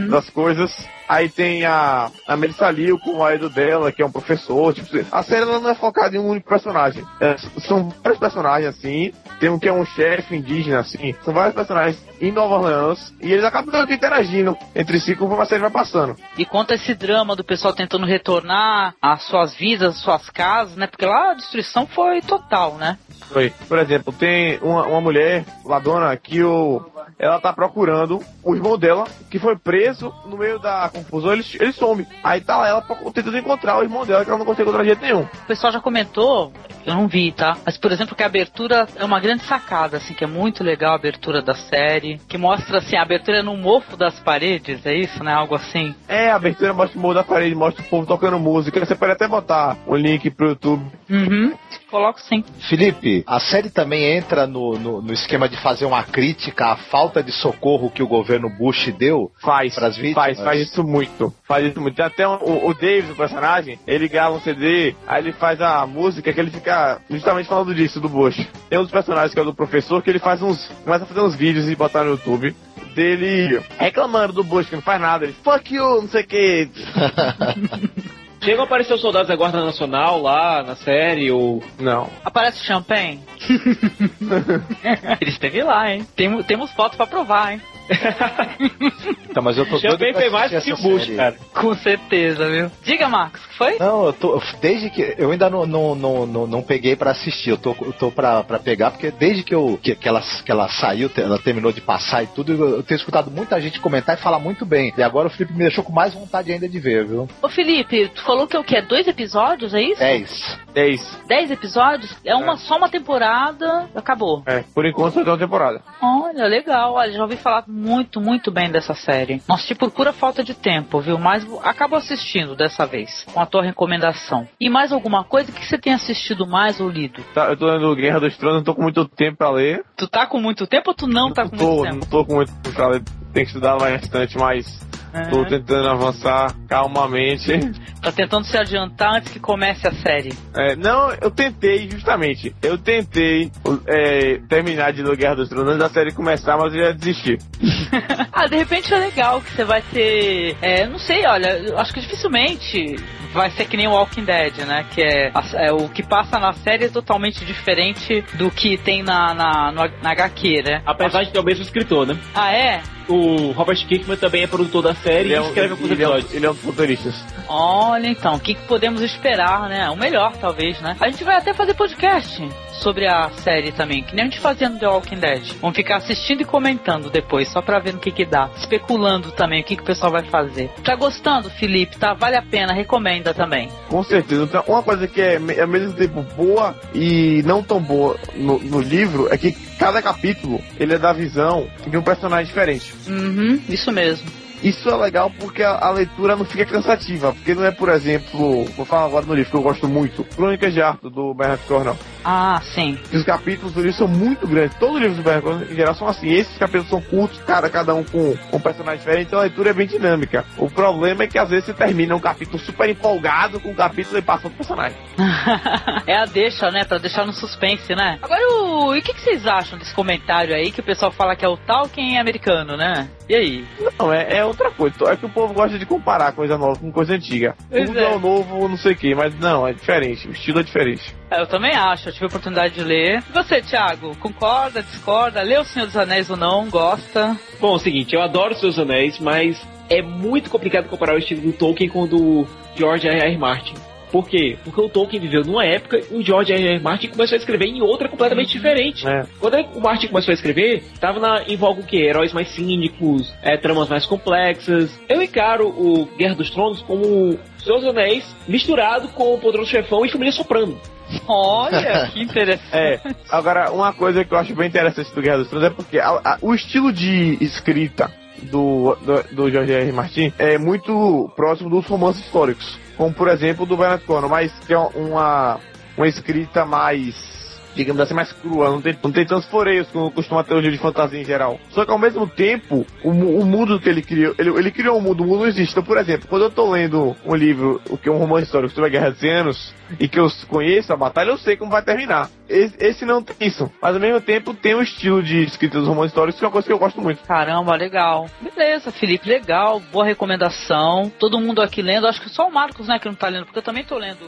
das coisas. Aí tem a, a Melissa Liu com o marido dela, que é um professor. Tipo, a série ela não é focada em um único personagem. É, são vários personagens assim. Tem um que é um chefe indígena, assim. São vários personagens em Nova Orleans. E eles acabam interagindo entre si conforme a série vai passando. E conta esse drama do pessoal tentando retornar às suas vidas, às suas casas, né? Porque lá a destruição foi total, né? Foi. Por exemplo, tem uma, uma mulher, ladona, que o, ela tá procurando o irmão dela, que foi preso no meio da confusão, ele, ele some. Aí tá lá ela tentando encontrar o irmão dela, que ela não consegue encontrar de jeito nenhum. O pessoal já comentou, eu não vi, tá? Mas, por exemplo, que a abertura é uma grande sacada, assim, que é muito legal a abertura da série, que mostra, assim, a abertura no mofo das paredes, é isso, né? Algo assim. É, a abertura mostra o morro da parede, mostra o povo tocando música. Você pode até botar o link pro YouTube. Uhum. Coloco sim. Felipe, a série também entra no, no, no esquema de fazer uma crítica à falta de socorro que o governo Bush deu Faz, pras vítimas. faz, faz isso muito. Faz isso muito. Tem até o, o Davis, o personagem, ele grava um CD, aí ele faz a música que ele fica justamente falando disso, do Bush. Tem um dos personagens que é o do professor, que ele faz uns. começa a fazer uns vídeos e botar no YouTube. Dele reclamando do Bush, que não faz nada. Ele, fuck you, não sei o que. *laughs* Chegam a aparecer os soldados da Guarda Nacional lá na série, ou. Não. Aparece champanhe? *laughs* Ele esteve lá, hein? Tem- temos fotos pra provar, hein? *laughs* Então, mas eu tô doido pra foi mais que Bush, série. cara. Com certeza, viu? Diga, Marcos, que foi? Não, eu tô. Desde que. Eu ainda não, não, não, não, não peguei pra assistir. Eu tô, eu tô pra, pra pegar, porque desde que, eu, que, que, ela, que ela saiu, ela terminou de passar e tudo, eu, tenho escutado muita gente comentar e falar muito bem. E agora o Felipe me deixou com mais vontade ainda de ver, viu? Ô, Felipe, tu falou que é o quê? Dois episódios, é isso? 10. 10. Dez episódios? É uma só uma temporada, acabou. É, por enquanto só tem uma temporada. Olha, legal. Olha, já ouvi falar muito, muito bem dessa série. Não assisti por pura falta de tempo, viu? Mas acabo assistindo dessa vez, com a tua recomendação. E mais alguma coisa que você tem assistido mais ou lido? Tá, eu tô lendo Guerra dos Tronos, não tô com muito tempo pra ler. Tu tá com muito tempo ou tu não tá com tô, muito tempo? Não tô com muito tempo pra ler. Tem que estudar bastante, mas É. tô tentando avançar calmamente. Tá tentando se adiantar antes que comece a série. É, não, eu tentei, justamente. Eu tentei é, terminar de Guerra dos Tronos antes da série começar, mas eu já desisti. *laughs* ah, de repente é legal que você vai ter. É, não sei, olha, acho que dificilmente vai ser que nem o Walking Dead, né? Que é, é, o que passa na série é totalmente diferente do que tem na, na, no- na HQ, né? Apesar de ter o mesmo escritor, né? Ah, é? O Robert Kirkman também é produtor da série Ele é e escreve alguns ele é um- episódios. ele é um dos roteiristas. Olha então, o que, que podemos esperar, né? O melhor, talvez, né? A gente vai até fazer podcast sobre a série também, que nem a gente fazia no The Walking Dead. Vamos ficar assistindo e comentando depois, só pra ver no que que dá. Especulando também o que, que o pessoal vai fazer. Tá gostando, Felipe? Tá? Vale a pena, recomenda também. Com certeza. Então, uma coisa que é ao mesmo tempo boa e não tão boa no, no livro é que cada capítulo ele é da visão de um personagem diferente. Uhum, isso mesmo. Isso é legal porque a, a leitura não fica cansativa, porque não é, por exemplo, vou falar agora no livro que eu gosto muito, Crônicas de Arthur, do Bernard Cornell. Ah, sim. Os capítulos do livro são muito grandes. Todos os livros do Bernard Cornell, em geral, são assim. Esses capítulos são curtos, cara, cada um com, com um personagem diferente, então a leitura é bem dinâmica. O problema é que às vezes você termina um capítulo super empolgado com o capítulo e passa outro personagem. *laughs* é a deixa, né? Pra deixar no suspense, né? Agora, o... e o que, que vocês acham desse comentário aí que o pessoal fala que é o Tolkien americano, né? E aí? Não, é, é outra coisa. É que o povo gosta de comparar coisa nova com coisa antiga. Pois Tudo é. é o novo, não sei o que, mas não, é diferente. O estilo é diferente. É, Eu também acho, eu tive a oportunidade de ler. E você, Thiago, concorda, discorda? Lê O Senhor dos Anéis ou não? Gosta? Bom, é o seguinte, eu adoro Seus Anéis, mas é muito complicado comparar o estilo do Tolkien com o do George R. R. Martin. Por quê? Porque o Tolkien viveu numa época e o George R. R. Martin começou a escrever em outra completamente diferente. É. Quando o Martin começou a escrever, tava na, em voga o quê? Heróis mais cínicos, é, tramas mais complexas. Eu encaro o Guerra dos Tronos como Seus Anéis misturado com o Poderoso Chefão e Família Soprano. Olha, *laughs* que interessante. É, agora, uma coisa que eu acho bem interessante do Guerra dos Tronos é porque a- a- o estilo de escrita do, do, do George R. R. Martin é muito próximo dos romances históricos. Como, por exemplo, do Bernard Cornwell, mas que é uma, uma escrita mais digamos assim, mais crua, não tem, não tem tantos floreios como costuma ter o livro de fantasia em geral. Só que ao mesmo tempo, o, o mundo que ele criou, ele, ele criou um mundo, o mundo não existe. Então, por exemplo, quando eu tô lendo um livro, o que é um romance histórico sobre a Guerra de 100 Anos, e que eu conheço a batalha, eu sei como vai terminar. Esse, esse não tem isso. Mas ao mesmo tempo tem o estilo de escrita dos romances históricos, que é uma coisa que eu gosto muito. Caramba, legal. Beleza, Felipe, legal. Boa recomendação. Todo mundo aqui lendo. Acho que só o Marcos, né, que não tá lendo, porque eu também tô lendo.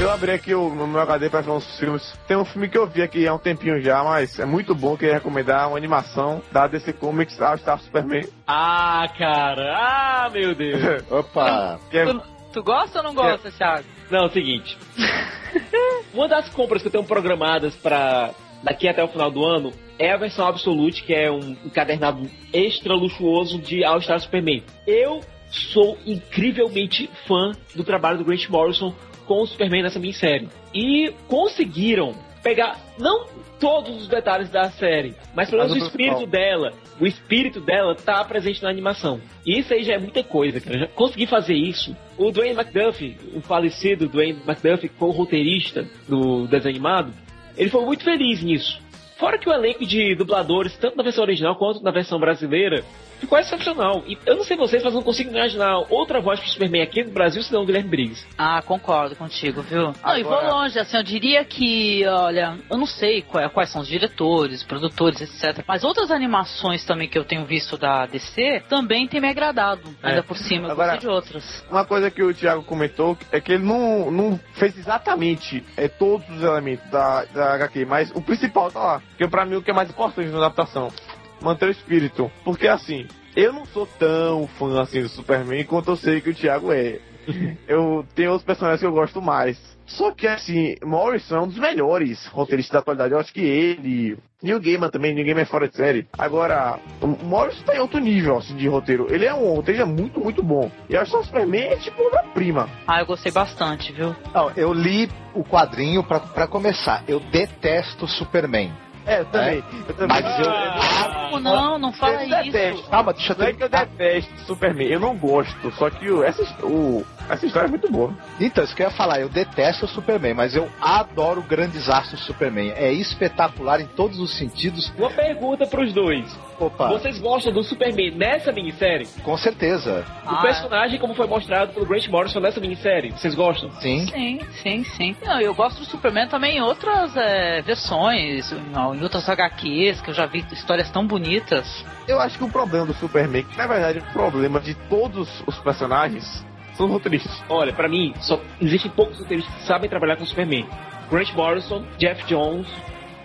Eu abri aqui o, meu HD pra ver uns filmes. Tem um filme que eu vi aqui há um tempinho já, mas é muito bom, queria recomendar uma animação da DC Comics, All Star Superman. Ah, cara. Ah, meu Deus. *laughs* Opa. Que é- Tu, tu gosta ou não gosta, Thiago? Não, é o seguinte. *laughs* Uma das compras que eu tenho programadas para daqui até o final do ano é a versão Absolute, que é um encadernado extra luxuoso de All Star Superman. Eu sou incrivelmente fã do trabalho do Grant Morrison com o Superman nessa minissérie. E conseguiram pegar não todos os detalhes da série, mas pelo menos o espírito dela. O espírito dela tá presente na animação. E isso aí já é muita coisa, cara. Já consegui fazer isso. O Dwayne McDuffie, o falecido Dwayne McDuffie, que foi o roteirista do desenho animado, ele foi muito feliz nisso. Fora que o elenco de dubladores, tanto na versão original quanto na versão brasileira, ficou excepcional. E eu não sei vocês, mas eu não consigo imaginar outra voz pro Superman aqui no Brasil senão o Guilherme Briggs. Ah, concordo contigo, viu? Não, e vou Agora- longe, assim, eu diria que, olha, eu não sei qual- quais são os diretores, produtores, etc. Mas outras animações também que eu tenho visto da DC também tem me agradado. É. Ainda por cima, eu Agora- gostei de outras. Uma coisa que o Thiago comentou é que ele não, não fez exatamente é, todos os elementos da, da HQ, mas o principal tá lá. Porque pra mim o que é mais importante na adaptação, manter o espírito. Porque assim, eu não sou tão fã assim do Superman quanto eu sei que o Thiago é. *laughs* eu tenho outros personagens que eu gosto mais. Só que, assim, Morrison é um dos melhores roteiristas da atualidade. Eu acho que ele, Neil Gaiman também, Neil Gaiman é fora de série. Agora, o Morrison tá em outro nível, assim, de roteiro. Ele é um roteiro muito, muito bom. E eu acho que o Superman é tipo uma prima. Ah, eu gostei bastante, viu? Não, eu li o quadrinho pra, pra começar. Eu detesto Superman. É, eu também. Eu também. Mas eu. Ah, não, não fala eu isso. detesto. Calma, deixa eu Não é que eu detesto Superman, eu não gosto. Só que o, essa, o, essa história é muito boa. Então, isso que eu ia falar, eu detesto o Superman, mas eu adoro o Grandes Astros do Superman. É espetacular em todos os sentidos. Uma pergunta pros dois. Opa, Vocês gostam do Superman nessa minissérie? com certeza. O Ah, personagem como foi mostrado pelo Grant Morrison nessa minissérie? Vocês gostam? Sim. Sim, sim, sim. Não, eu gosto do Superman também em outras é, versões, em, outras HQs, que eu já vi histórias tão bonitas. Eu acho que o problema do Superman, que na verdade o problema de todos os personagens, são roteiristas. Olha, pra mim, só existem poucos roteiristas que sabem trabalhar com Superman. Grant Morrison, Jeff Jones,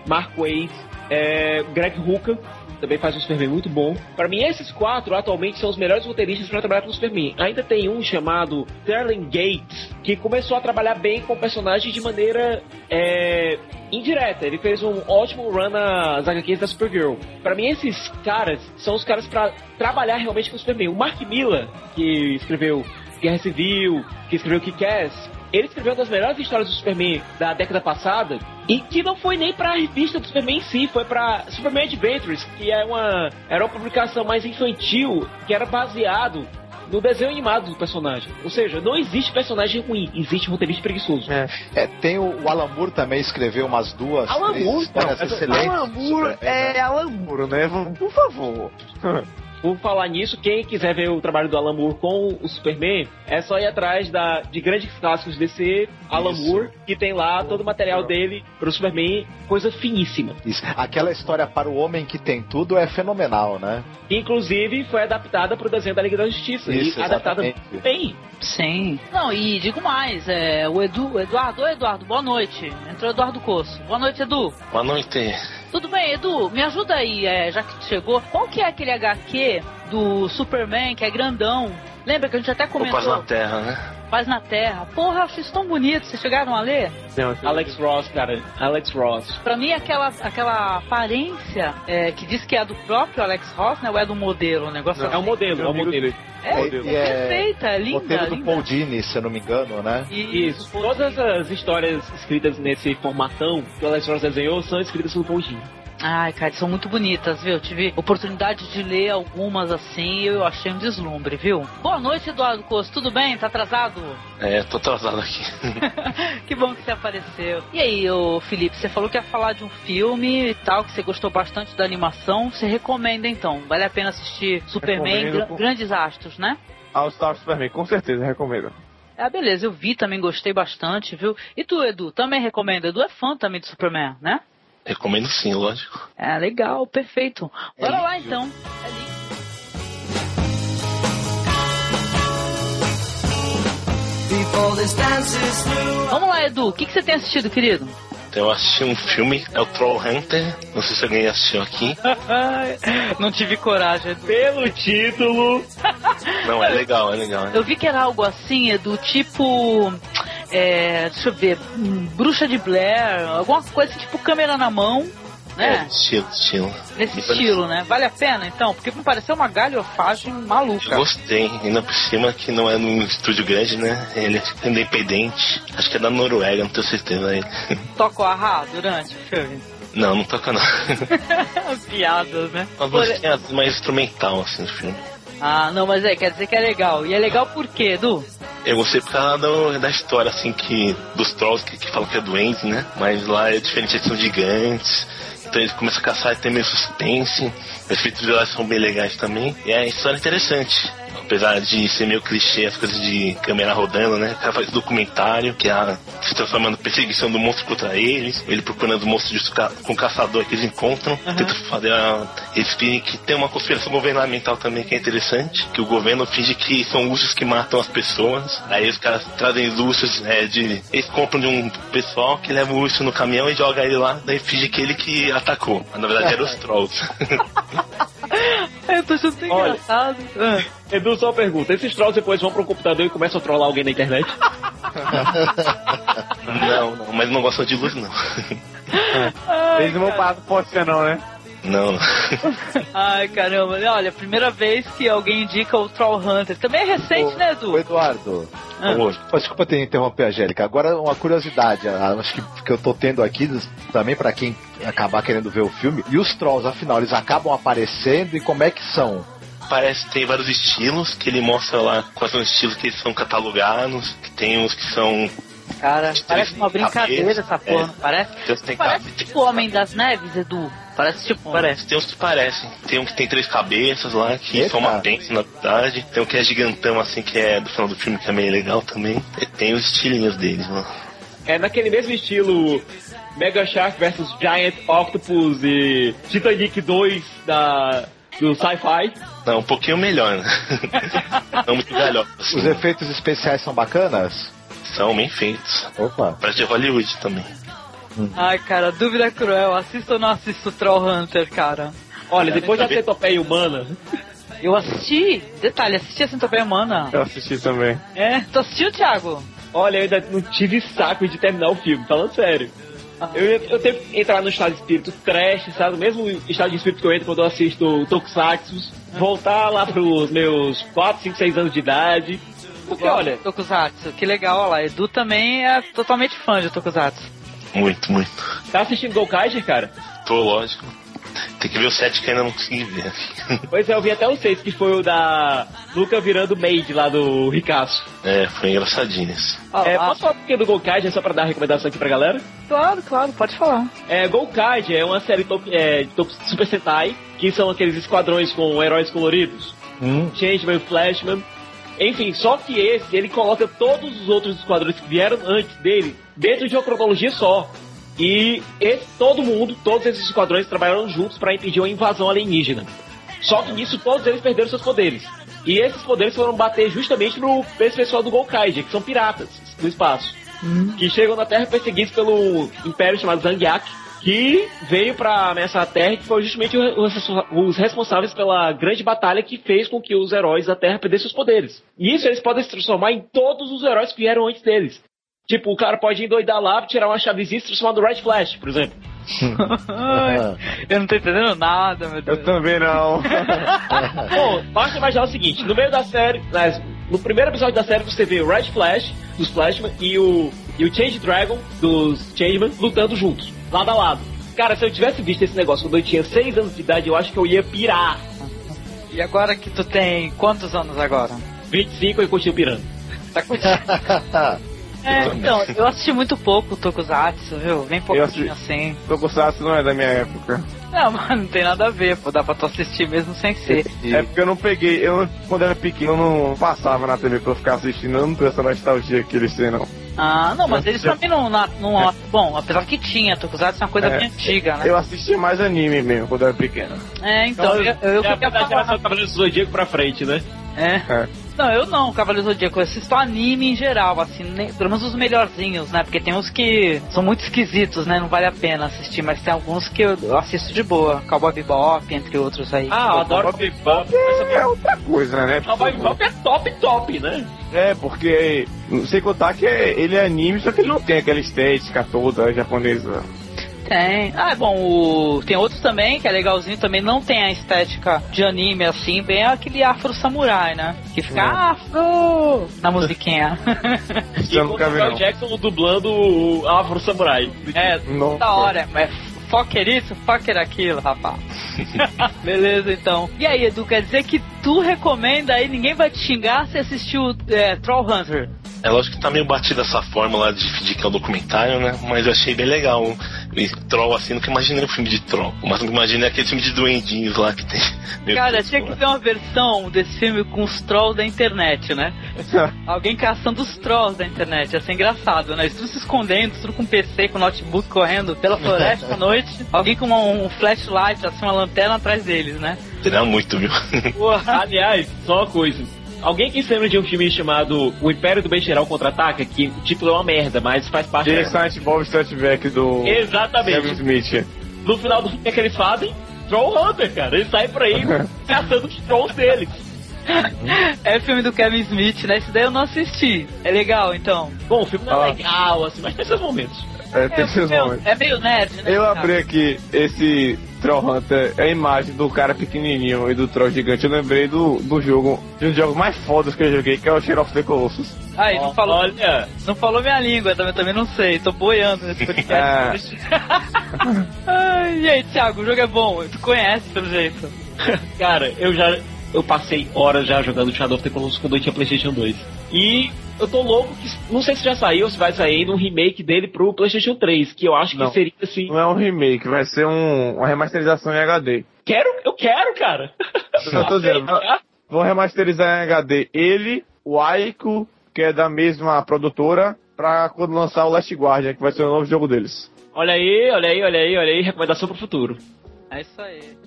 Mark Waid, é, Greg Hooker, também faz um Superman muito bom. Pra mim, esses quatro atualmente são os melhores roteiristas para trabalhar com o Superman. Ainda tem um chamado Sterling Gates, que começou a trabalhar bem com o personagem de maneira é, indireta. Ele fez um ótimo run nas HQs da Supergirl. Pra mim, esses caras são os caras pra trabalhar realmente com o Superman. O Mark Miller, que escreveu Guerra Civil, que escreveu Kick-Ass, ele escreveu uma das melhores histórias do Superman da década passada e que não foi nem pra revista do Superman em si, foi pra Superman Adventures, que é uma, era uma publicação mais infantil que era baseado no desenho animado do personagem. Ou seja, não existe personagem ruim, existe roteirista preguiçoso. É, tem o, o Alan Moore também escreveu umas duas, Alan três não, excelentes. Alan Moore é Alan Moore, né? Por favor. *laughs* Por falar nisso, quem quiser ver o trabalho do Alan Moore com o Superman, é só ir atrás da, de grandes clássicos DC, Alan Isso. Moore, que tem lá todo o material dele pro Superman, coisa finíssima. Isso. Aquela história para o homem que tem tudo é fenomenal, né? Inclusive, foi adaptada pro desenho da Liga da Justiça. Isso, e adaptada exatamente. bem. Sim. Não, e digo mais, é, o Edu, o Eduardo, oi Eduardo, boa noite. Entrou o Eduardo Coço. Boa noite, Edu. Boa noite. Tudo bem, Edu, me ajuda aí, é, já que tu chegou. Qual que é aquele HQ do Superman que é grandão? Lembra que a gente até comentou? na Terra, né? Paz na Terra. Porra, acho isso tão bonito. Vocês chegaram a ler? Alex Ross, cara. Alex Ross. Pra mim, aquela, aquela aparência é, que diz que é do próprio Alex Ross, né? Ou é do modelo? O negócio É um modelo, é um modelo. É, E é perfeita, é linda, roteiro do linda. Paul Dini, se eu não me engano, né? Isso. Todas as histórias escritas nesse formatão que o Alex Ross desenhou são escritas pelo Paul Dini. Ai, cara, são muito bonitas, viu? Eu tive oportunidade de ler algumas assim e eu achei um deslumbre, viu? Boa noite, Eduardo Costa. Tudo bem? Tá atrasado? É, tô atrasado aqui. *laughs* que bom que você apareceu. E aí, ô Felipe, você falou que ia falar de um filme e tal, que você gostou bastante da animação. Você recomenda então? Vale a pena assistir Superman com- Grandes Astros, né? All Star Superman, com certeza, recomendo. Ah, beleza, eu vi também, gostei bastante, viu? E tu, Edu, também recomenda? Edu é fã também de Superman, né? Recomendo sim, lógico. É, legal, perfeito. Bora lá então. Vamos lá, Edu, o que, que você tem assistido, querido? Eu assisti um filme, é o Troll Hunter. Não sei se alguém assistiu aqui. *laughs* Não tive coragem, Edu. Pelo título. Não, é legal, é legal. Eu vi que era algo assim, Edu, tipo. É, deixa eu ver, Bruxa de Blair, alguma coisa assim, tipo câmera na mão, É, né? estilo, estilo. Nesse estilo, né? Vale a pena então? Porque me pareceu uma galhofagem maluca. gostei, ainda por cima que não é num estúdio grande, né? Ele é independente. Acho que é da Noruega, não tenho certeza aí. *laughs* Toca o arra durante o filme. Não, não toca não. *laughs* Piadas, né? Uma musiquinha mais instrumental, assim, do filme. Ah, não, mas é, quer dizer que é legal. E é legal por quê, Edu? Eu gostei por causa da história, assim, que dos trolls que, que falam que é doente, né? Mas lá é diferente, eles são gigantes. Então eles começam a caçar e tem meio suspense. Os efeitos visuais são bem legais também. E a história é interessante. Apesar de ser meio clichê as coisas de câmera rodando, né? O cara faz documentário, que é a, se transformando perseguição do monstro contra eles, ele procurando monstros junto ca- com o caçador que eles encontram, tenta fazer a, eles fingem que tem uma conspiração governamental também que é interessante, que o governo finge que são ursos que matam as pessoas, aí os caras trazem os ursos é, de. Eles compram de um pessoal que leva o urso no caminhão e joga ele lá, daí finge que ele que atacou. Mas na verdade eram os *laughs* trolls. *laughs* É tô achando tão Olha. engraçado. Ah. *laughs* Edu, só uma pergunta. Esses trolls depois vão pro computador e começam a trollar alguém na internet? *laughs* Não, não, mas não gostam de luz, não. *laughs* Ai, Eles não do Porsche não, né? Não. Ai, caramba. Olha, primeira vez que alguém indica o Troll Hunter. Também é recente, né, Edu? Ô, Eduardo. Ah. Ô, Desculpa ter interromper, Angélica. Agora, uma curiosidade, ah, acho que, que eu tô tendo aqui, também pra quem acabar querendo ver o filme. E os trolls, afinal, eles acabam aparecendo e como é que são? Parece que tem vários estilos, que ele mostra lá quais são os estilos que eles são catalogados, que tem uns que são. Cara, parece uma brincadeira cabeças, essa porra, é. não parece? Parece tipo Homem das Neves, Edu. Parece tipo. Parece, tem uns que parecem. Tem um que tem três cabeças lá, que Eita. são uma bênção, na verdade. Tem um que é gigantão, assim, que é do final do filme, que é meio legal também. E tem os estilinhos deles lá. É naquele mesmo estilo Mega Shark vs Giant Octopus e Titanic 2 da, do Sci-Fi. Não, um pouquinho melhor, né? *laughs* Não muito galhofa. Os efeitos especiais são bacanas? São bem feitos. Opa. Parece de Hollywood também. Ai, cara, dúvida cruel. Assisto ou não assisto Troll Hunter, cara? Olha, depois da centopeia humana, Eu assisti, detalhe, assisti a Centopeia Humana. Eu assisti também. É, tu assistiu, Thiago? olha, eu ainda não tive saco de terminar o filme, falando sério. Eu, eu tenho que entrar no estado de espírito trash, sabe? O mesmo estado de espírito que eu entro quando eu assisto Tokusatsu. Voltar lá pros meus 4, 5, 6 anos de idade. Porque, olha, Tokusatsu, que legal, olha lá. Edu também é totalmente fã de Tokusatsu. Muito, muito. tá assistindo Gokaiger, cara? Tô, lógico. Tem que ver o 7 que ainda não consegui ver. Pois é, eu vi até o 6, que foi o da Luca virando maid lá do Ricasso. É, foi engraçadinho isso. É, posso falar um pouquinho do Gokaiger só pra dar recomendação aqui pra galera? Claro, claro, pode falar. É, Gokaiger é uma série top, é, de top Super Sentai, que são aqueles esquadrões com heróis coloridos. Changeman, Flashman. Enfim, só que esse, ele coloca todos os outros esquadrões que vieram antes dele dentro de uma cronologia só. E esse, todo mundo, todos esses esquadrões trabalharam juntos para impedir uma invasão alienígena. Só que nisso todos eles perderam seus poderes. E esses poderes foram bater justamente no esse pessoal do Gokaiger, que são piratas do espaço. Que chegam na Terra perseguidos pelo império chamado Zangyak, que veio para ameaçar a Terra e que foi justamente os, os responsáveis pela grande batalha que fez com que os heróis da Terra perdessem seus poderes. E isso eles podem se transformar em todos os heróis que vieram antes deles. Tipo, o cara pode endoidar lá, tirar uma chavezinha e se transformar no Red Flash, por exemplo. *laughs* Eu não tô entendendo nada, meu Deus. Eu também não. *laughs* Bom, basta imaginar o seguinte: no meio da série, no primeiro episódio da série, você vê o Red Flash, dos Flashman, e o, e o Change Dragon, dos Changeman, lutando juntos, lado a lado. Cara, se eu tivesse visto esse negócio quando eu tinha 6 anos de idade, eu acho que eu ia pirar. E agora que tu tem quantos anos agora? 25 e continuo pirando. Tá. *laughs* É, então, eu assisti muito pouco Tokusatsu, viu? Bem Eu pouquinho assisti- assim. Tokusatsu não é da minha época. Não, *laughs* mas não tem nada a ver, pô. Dá pra tu assistir mesmo sem ser. É porque eu não peguei, eu quando era pequeno eu não passava na TV pra eu ficar assistindo, eu não tenho essa nostalgia que eles têm, não. Ah, não, mas eles também não, não, não- *laughs* Bom, apesar que tinha, Tokusatsu é uma coisa É. bem antiga, né? Eu assistia mais anime mesmo quando eu era pequeno. É, então, eu, eu, eu é a da geração falar. do Cavaleiro do Zodíaco pra frente, né? É. É. Não, eu não, Cavaleiro do Zodíaco, eu assisto anime em geral, assim, nem- pelo menos os melhorzinhos, né? Porque tem uns que são muito esquisitos, né? Não vale a pena assistir, mas tem alguns que eu, eu assisto de boa. Cowboy Bebop, entre outros aí. Ah, eu adoro Bebop. É outra coisa, né? Cowboy Bebop é top, top, né? É, porque sem contar que é- ele é anime, só que ele não tem aquela estética toda japonesa. Tem. Ah, bom, o... tem outros também que é legalzinho, também não tem a estética de anime assim, bem aquele afro samurai, né? Que fica afro na musiquinha. *laughs* E com o Samuel Jackson dublando o Afro Samurai. É, *laughs* Nossa. da hora, mas fucker isso, fucker aquilo, rapaz. *laughs* Beleza, então. E aí, Edu, quer dizer que tu recomenda aí, ninguém vai te xingar se assistiu é, Troll Hunter? É lógico que tá meio batida essa fórmula de, de que é um documentário, né? Mas eu achei bem legal. E troll assim, nunca imaginei um filme de troll. Que imaginei aquele filme de duendinhos lá que tem. *laughs* meio Cara, que- tinha que ter uma versão desse filme com os trolls da internet, né? *laughs* Alguém caçando os trolls da internet, ia ser engraçado, né? Eles tudo se escondendo, tudo com PC, com notebook correndo pela floresta à *laughs* noite. Alguém com uma- um flashlight, assim, uma lanterna atrás deles, né? Seria muito, viu? Aliás, só uma coisa. Alguém que se lembra de um filme chamado O Império do Bem Geral Contra-Ataca, que o título é uma merda, mas faz parte Silent Bob Strike do Exatamente. Kevin Smith. No final do filme, o que é que eles fazem? Troll Hunter, cara. Ele sai por aí *laughs* caçando os trolls deles. É filme do Kevin Smith, né? Esse daí eu não assisti. É legal, então. Bom, o filme não é Ah. legal, assim, mas tem seus momentos. É, tem É, seus meio- momentos. é meio nerd, né? Eu cara? abri aqui esse Troll Hunter, é a imagem do cara pequenininho e do Troll gigante. Eu lembrei do, do jogo, de um dos jogos mais fodas que eu joguei, que é o Shadow of the Colossus. Aí, não falou, Olha, não falou minha língua, também, também não sei. Tô boiando nesse podcast. *laughs* Ai, e aí, Thiago, o jogo é bom. Tu conhece, pelo jeito. cara, eu já. Eu passei horas já jogando Shadow of the Colossus quando eu tinha PlayStation 2. E eu tô louco que. Não sei se já saiu ou se vai sair num remake dele pro PlayStation 3, que eu acho Não. que seria assim. Não é um remake, vai ser um, uma remasterização em HD. Quero, eu quero, cara. Eu tô dizendo, *laughs* vão remasterizar em HD ele, o Aiko, que é da mesma produtora, pra quando lançar o Last Guardian, que vai ser o novo jogo deles. Olha aí, olha aí, olha aí, olha aí, recomendação pro futuro. É isso aí.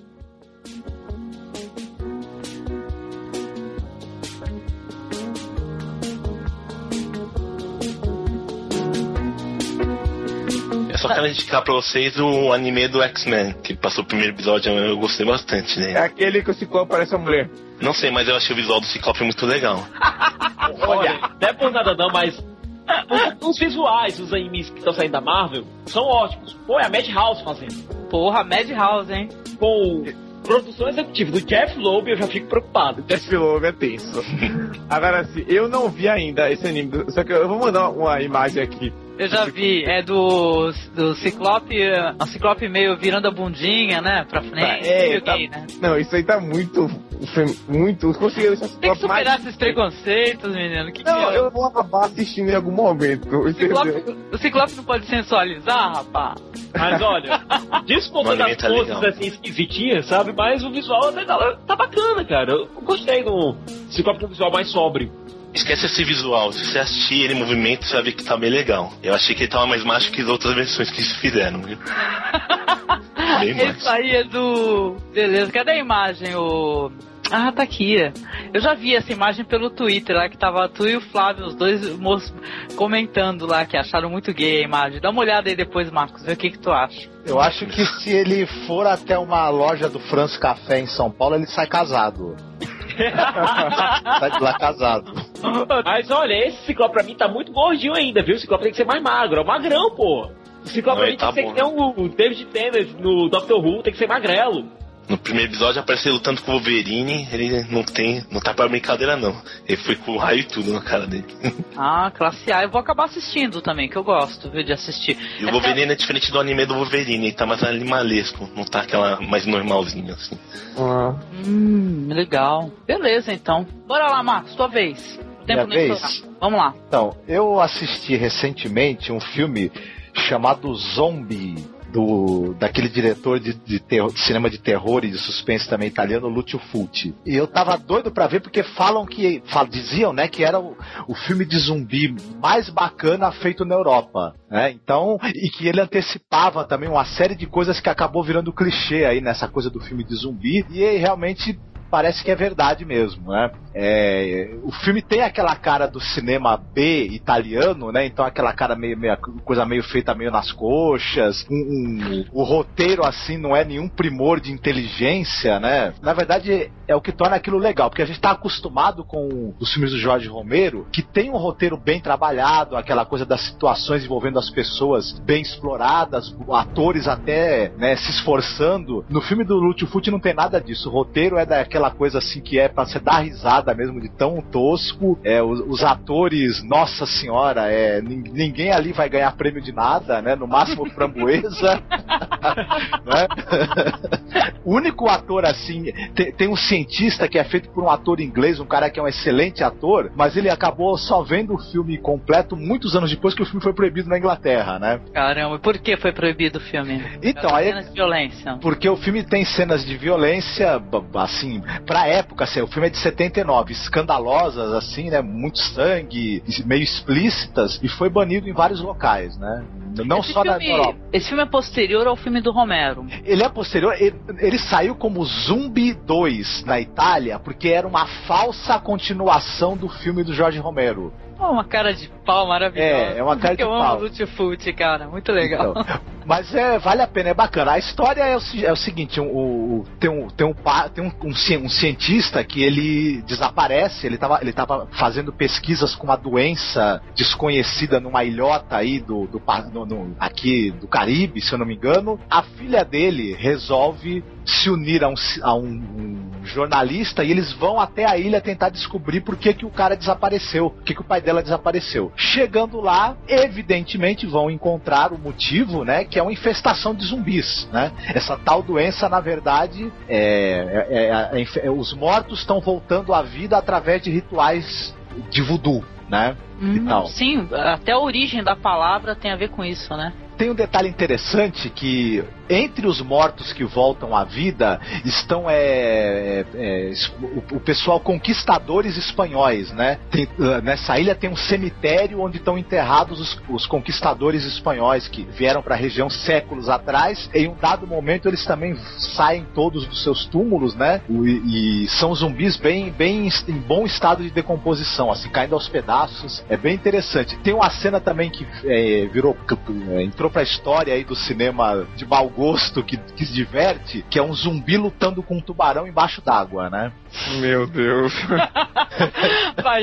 Só quero indicar pra vocês o anime do X-Men, que passou o primeiro episódio, eu gostei bastante, É né? aquele que o Ciclope parece uma mulher. Não sei, mas eu achei o visual do Ciclope muito legal. *laughs* Olha, não é por nada não, mas os, os visuais dos animes que estão saindo da Marvel são ótimos. Pô, é a Madhouse fazendo. Porra, Madhouse, hein? Com produção executiva do Jeff Loeb, eu já fico preocupado. *laughs* Esse Love é tenso. Agora, assim, eu não vi ainda esse anime, só que eu vou mandar uma imagem aqui. Eu já vi, é do, do Ciclope, é, um Ciclope meio virando a bundinha, né, pra frente. É, tá- gay, né? Não, isso aí tá muito. Muito. Conseguiram Tem que Ciclope mais. superar esses preconceitos, menino. Que Não, que é? eu vou acabar assistindo em algum momento. o? Ciclope, o Ciclope não pode sensualizar, rapaz. Mas olha, desconto O das anime tá poses legal. assim esquisitinhas, sabe? Mas o visual tá, tá bacana, cara. Eu gostei do Ciclope com um visual mais sóbrio. Esquece esse visual, se você assistir ele em movimento, você vai ver que tá bem legal. Eu achei que ele tava mais macho que as outras versões que se fizeram, viu? *laughs* Bem. Isso aí é do. Beleza, cadê a imagem? O. Ah, tá aqui. Eu já vi essa imagem pelo Twitter lá, que tava tu e o Flávio, os dois moços comentando lá, que acharam muito gay a imagem. Dá uma olhada aí depois, Marcos, vê o que, que tu acha. Eu acho que se ele for até uma loja do France Café em São Paulo, ele sai casado. *laughs* sai de lá casado. *laughs* Mas olha, esse Ciclope pra mim tá muito gordinho ainda, viu? O Ciclope tem que ser mais magro, é um magrão, pô. O Ciclope pra mim tá tem que ser que nem o David Tennant no Doctor Who, tem que ser magrelo. No primeiro episódio aparece ele lutando com o Wolverine, ele não tem. não tá pra brincadeira não. Ele foi com o raio e tudo na cara dele. *laughs* Ah, classe A. Eu vou acabar assistindo também, que eu gosto, viu, de assistir. E o Wolverine é diferente do anime do Wolverine, ele tá mais animalesco, não tá aquela mais normalzinha assim. Ah, Hum, legal. Beleza, então. Bora lá, Marcos, tua vez. Tempo Minha vez? Vamos lá. Então, eu assisti recentemente um filme chamado Zombie. Do, daquele diretor de, de, terror- de cinema de terror e de suspense também italiano, Lucio Fulci. E eu tava doido pra ver porque falam que. fal- diziam, né, que era o, o filme de zumbi mais bacana feito na Europa. Né? Então, e que ele antecipava também uma série de coisas que acabou virando clichê aí nessa coisa do filme de zumbi. E realmente parece que é verdade mesmo, né? É, o filme tem aquela cara do cinema B italiano, né? Então aquela cara meio, meio coisa meio feita meio nas coxas, um, um- o roteiro assim não é nenhum primor de inteligência, né? Na verdade é o que torna aquilo legal, porque a gente tá acostumado com os filmes do Jorge Romero, que tem um roteiro bem trabalhado, aquela coisa das situações envolvendo as pessoas bem exploradas, atores até né, se esforçando. No filme do Lúcio Futi não tem nada disso. O roteiro é daquela coisa assim que é pra você dar risada mesmo de tão tosco. É, os, os atores, nossa senhora, é, nin- ninguém ali vai ganhar prêmio de nada, né? No máximo framboesa. *laughs* né? *laughs* O único ator assim, tem, tem um cientista que é feito por um ator inglês, um cara que é um excelente ator, mas ele acabou só vendo o filme completo muitos anos depois que o filme foi proibido na Inglaterra, né? Caramba, e por que foi proibido o filme? Então, aí- Cenas de violência. Porque o filme tem cenas de violência, assim, pra época, assim, o filme é de 79, escandalosas, assim, né? Muito sangue, meio explícitas, e foi banido em vários locais, né? Não esse só na filme, Europa. Esse filme é posterior ao filme do Romero. Ele é posterior, ele, ele saiu como Zumbi 2 na Itália, porque era uma falsa continuação do filme do Jorge Romero. Uma cara de pau maravilhosa. É, é uma cara *laughs* de eu pau. amo Lutfut, cara. Muito legal. Então, mas é, vale a pena, é bacana. A história é o, é o seguinte: o, o- tem, um, tem, um, tem um, um um cientista que ele desaparece, ele estava ele tava fazendo pesquisas com uma doença desconhecida numa ilhota aí do, do, no- no- aqui do Caribe, se eu não me engano. A filha dele resolve se unir a um, a um- um jornalista e eles vão até a ilha tentar descobrir por que, que o cara desapareceu, por que, que o pai dela desapareceu. Chegando lá, evidentemente vão encontrar o motivo, né, que é uma infestação de zumbis, né? Essa tal doença, na verdade, é, é- é- é- é- os mortos estão voltando à vida através de rituais de voodoo, né? e tal. Sim, até a origem da palavra tem a ver com isso, né? Tem um detalhe interessante que entre os mortos que voltam à vida estão é, é, é, o, o pessoal conquistadores espanhóis, né? Tem, ah, nessa ilha tem um cemitério onde estão enterrados os, os conquistadores espanhóis que vieram para a região séculos atrás. Em um dado momento eles também saem todos dos seus túmulos, né? E, e são zumbis bem, bem em bom estado de decomposição, assim caindo aos pedaços. É bem interessante. Tem uma cena também que é, virou é, entrou pra história aí do cinema de mau gosto que, que se diverte, que é um zumbi lutando com um tubarão embaixo d'água, né? Meu Deus. *laughs*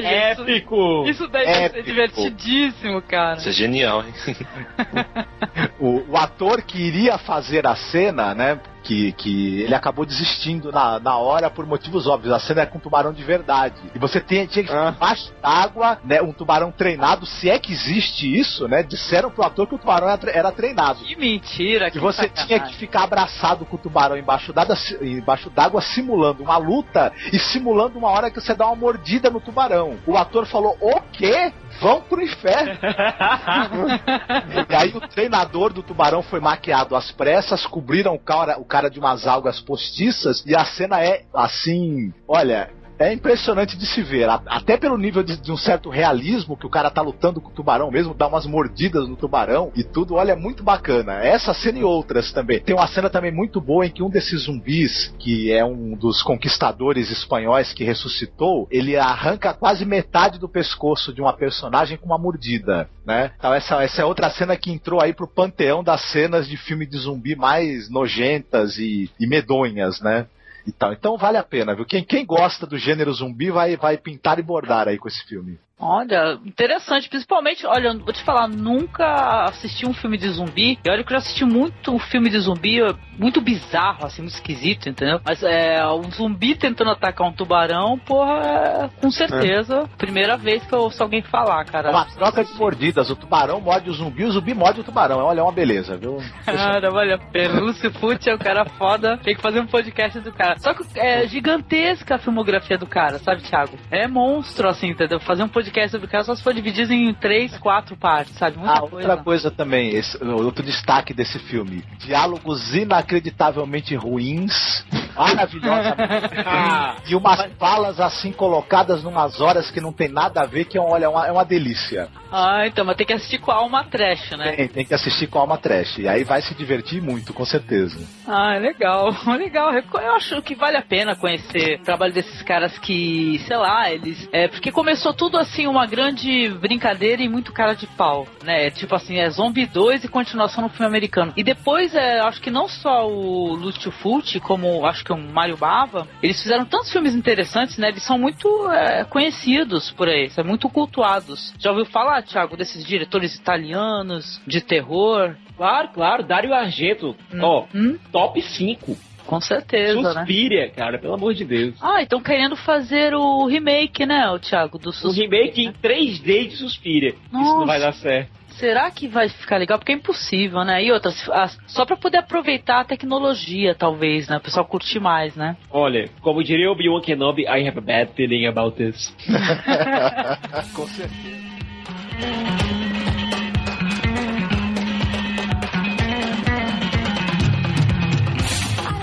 Gente, Épico! Isso daí deve ser Épico. divertidíssimo, cara. Isso é genial, hein? *laughs* O, o ator que iria fazer a cena, né? Que, que ele acabou desistindo na, na hora por motivos óbvios. A cena é com um tubarão de verdade. E você tinha, tinha que ficar embaixo d'água, né? Um tubarão treinado, se é que existe isso, né? Disseram pro ator que o tubarão era, era treinado. Que mentira, E que você sacanagem. tinha que ficar abraçado com o tubarão embaixo d'água, embaixo d'água, simulando uma luta e simulando uma hora que você dá uma mordida no tubarão. O ator falou: O quê? Vão pro inferno. *laughs* e aí o treinador do tubarão foi maquiado às pressas, cobriram o cara, o cara de umas algas postiças e a cena é assim, olha. É impressionante de se ver, até pelo nível de, de um certo realismo que o cara tá lutando com o tubarão mesmo, dá umas mordidas no tubarão e tudo, olha, é muito bacana. Essa cena e outras também. Tem uma cena também muito boa em que um desses zumbis, que é um dos conquistadores espanhóis que ressuscitou, ele arranca quase metade do pescoço de uma personagem com uma mordida, né? Então essa, essa é outra cena que entrou aí pro panteão das cenas de filme de zumbi mais nojentas e, e medonhas, né? E tal. Então vale a pena, viu? Quem, quem gosta do gênero zumbi vai, vai pintar e bordar aí com esse filme. Olha, interessante, principalmente, olha, vou te falar, nunca assisti um filme de zumbi. E olha que eu já assisti muito filme de zumbi, muito bizarro, assim, muito esquisito, entendeu? Mas é, um zumbi tentando atacar um tubarão, porra, é, com certeza, primeira vez que eu ouço alguém falar, cara. É uma troca de mordidas. O tubarão morde o zumbi, o zumbi morde o tubarão. Olha, é uma beleza, viu? Cara, vale a pena. Lúcio Pucci é um cara foda. Tem que fazer um podcast do cara. Só que é gigantesca a filmografia do cara, sabe, Thiago? É monstro, assim, entendeu? Fazer um podcast sobre o cara só se for dividido em três, quatro partes, sabe? Muita Ah, coisa. outra coisa também, esse, outro destaque desse filme: diálogos inacreditavelmente ruins, maravilhosamente *laughs* e umas falas assim colocadas numas horas que não tem nada a ver, que é, olha, é uma, é uma delícia. Ah, então, mas tem que assistir com a alma trash, né? Tem, tem que assistir com alma trash. E aí vai se divertir muito, com certeza. Ah, legal, *laughs* legal. Eu acho que vale a pena conhecer o trabalho desses caras que, sei lá, eles. É, porque começou tudo assim, uma grande brincadeira e muito cara de pau, né? Tipo assim, é Zombie 2 e continuação no filme americano. E depois, é, acho que não só o Lúcio Fulci, como acho que o Mario Bava, eles fizeram tantos filmes interessantes, né? Eles são muito é, conhecidos por aí, são muito cultuados. Já ouviu falar, Thiago, desses diretores italianos de terror? Claro, claro, Dario Argento, ó, top 5. Com certeza, né? Suspiria, cara, pelo amor de Deus. Ah, estão querendo fazer o remake, né, o Thiago, do Suspiria. remake em 3D de Suspiria. Isso Nossa. não vai dar certo. Será que vai ficar legal? Porque é impossível, né? E outras, as- só pra poder aproveitar a tecnologia, talvez, né? O pessoal curtir mais, né? Olha, como diria o Obi-Wan Kenobi, I have a bad feeling about this. *laughs* com certeza.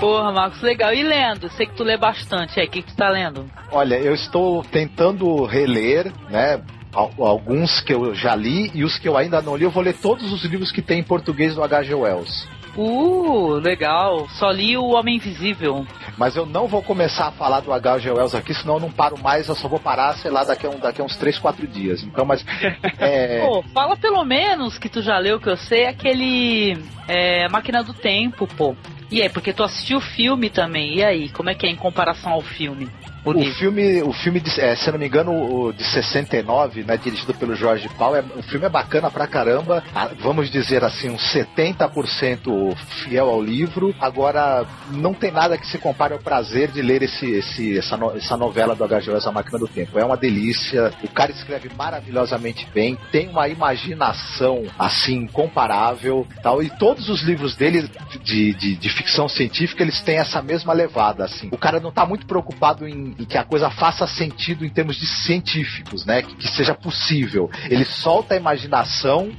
Porra, Marcos, legal. E lendo? Sei que tu lê bastante. Aí, o que, que tu tá lendo? Olha, eu estou tentando reler, né? al- Alguns que eu já li e os que eu ainda não li, eu vou ler todos os livros que tem em português do H.G. Wells. Uh, legal. Só li o Homem Invisível. Mas eu não vou começar a falar do H.G. Wells aqui, senão eu não paro mais, eu só vou parar, sei lá, daqui a, um, daqui a uns 3, 4 dias. Então, mas. *laughs* É... Pô, fala pelo menos que tu já leu, que eu sei, aquele. É, Máquina do Tempo, pô. E aí, porque tu assistiu o filme também, e aí, como é que é em comparação ao filme? O, o filme, o filme de, é, se eu não me engano, o de 69, né, dirigido pelo Jorge Paulo, é, o filme é bacana pra caramba. Ah, vamos dizer assim, uns 70% fiel ao livro. Agora, não tem nada que se compare ao prazer de ler esse, esse, essa, no, essa novela do H.G. Wells, A Máquina do Tempo. É uma delícia. O cara escreve maravilhosamente bem, tem uma imaginação assim incomparável, tal. E todos os livros dele de, de, de ficção científica, eles têm essa mesma levada, assim. O cara não tá muito preocupado em e que a coisa faça sentido em termos de científicos, né? Que, que seja possível. Ele solta a imaginação,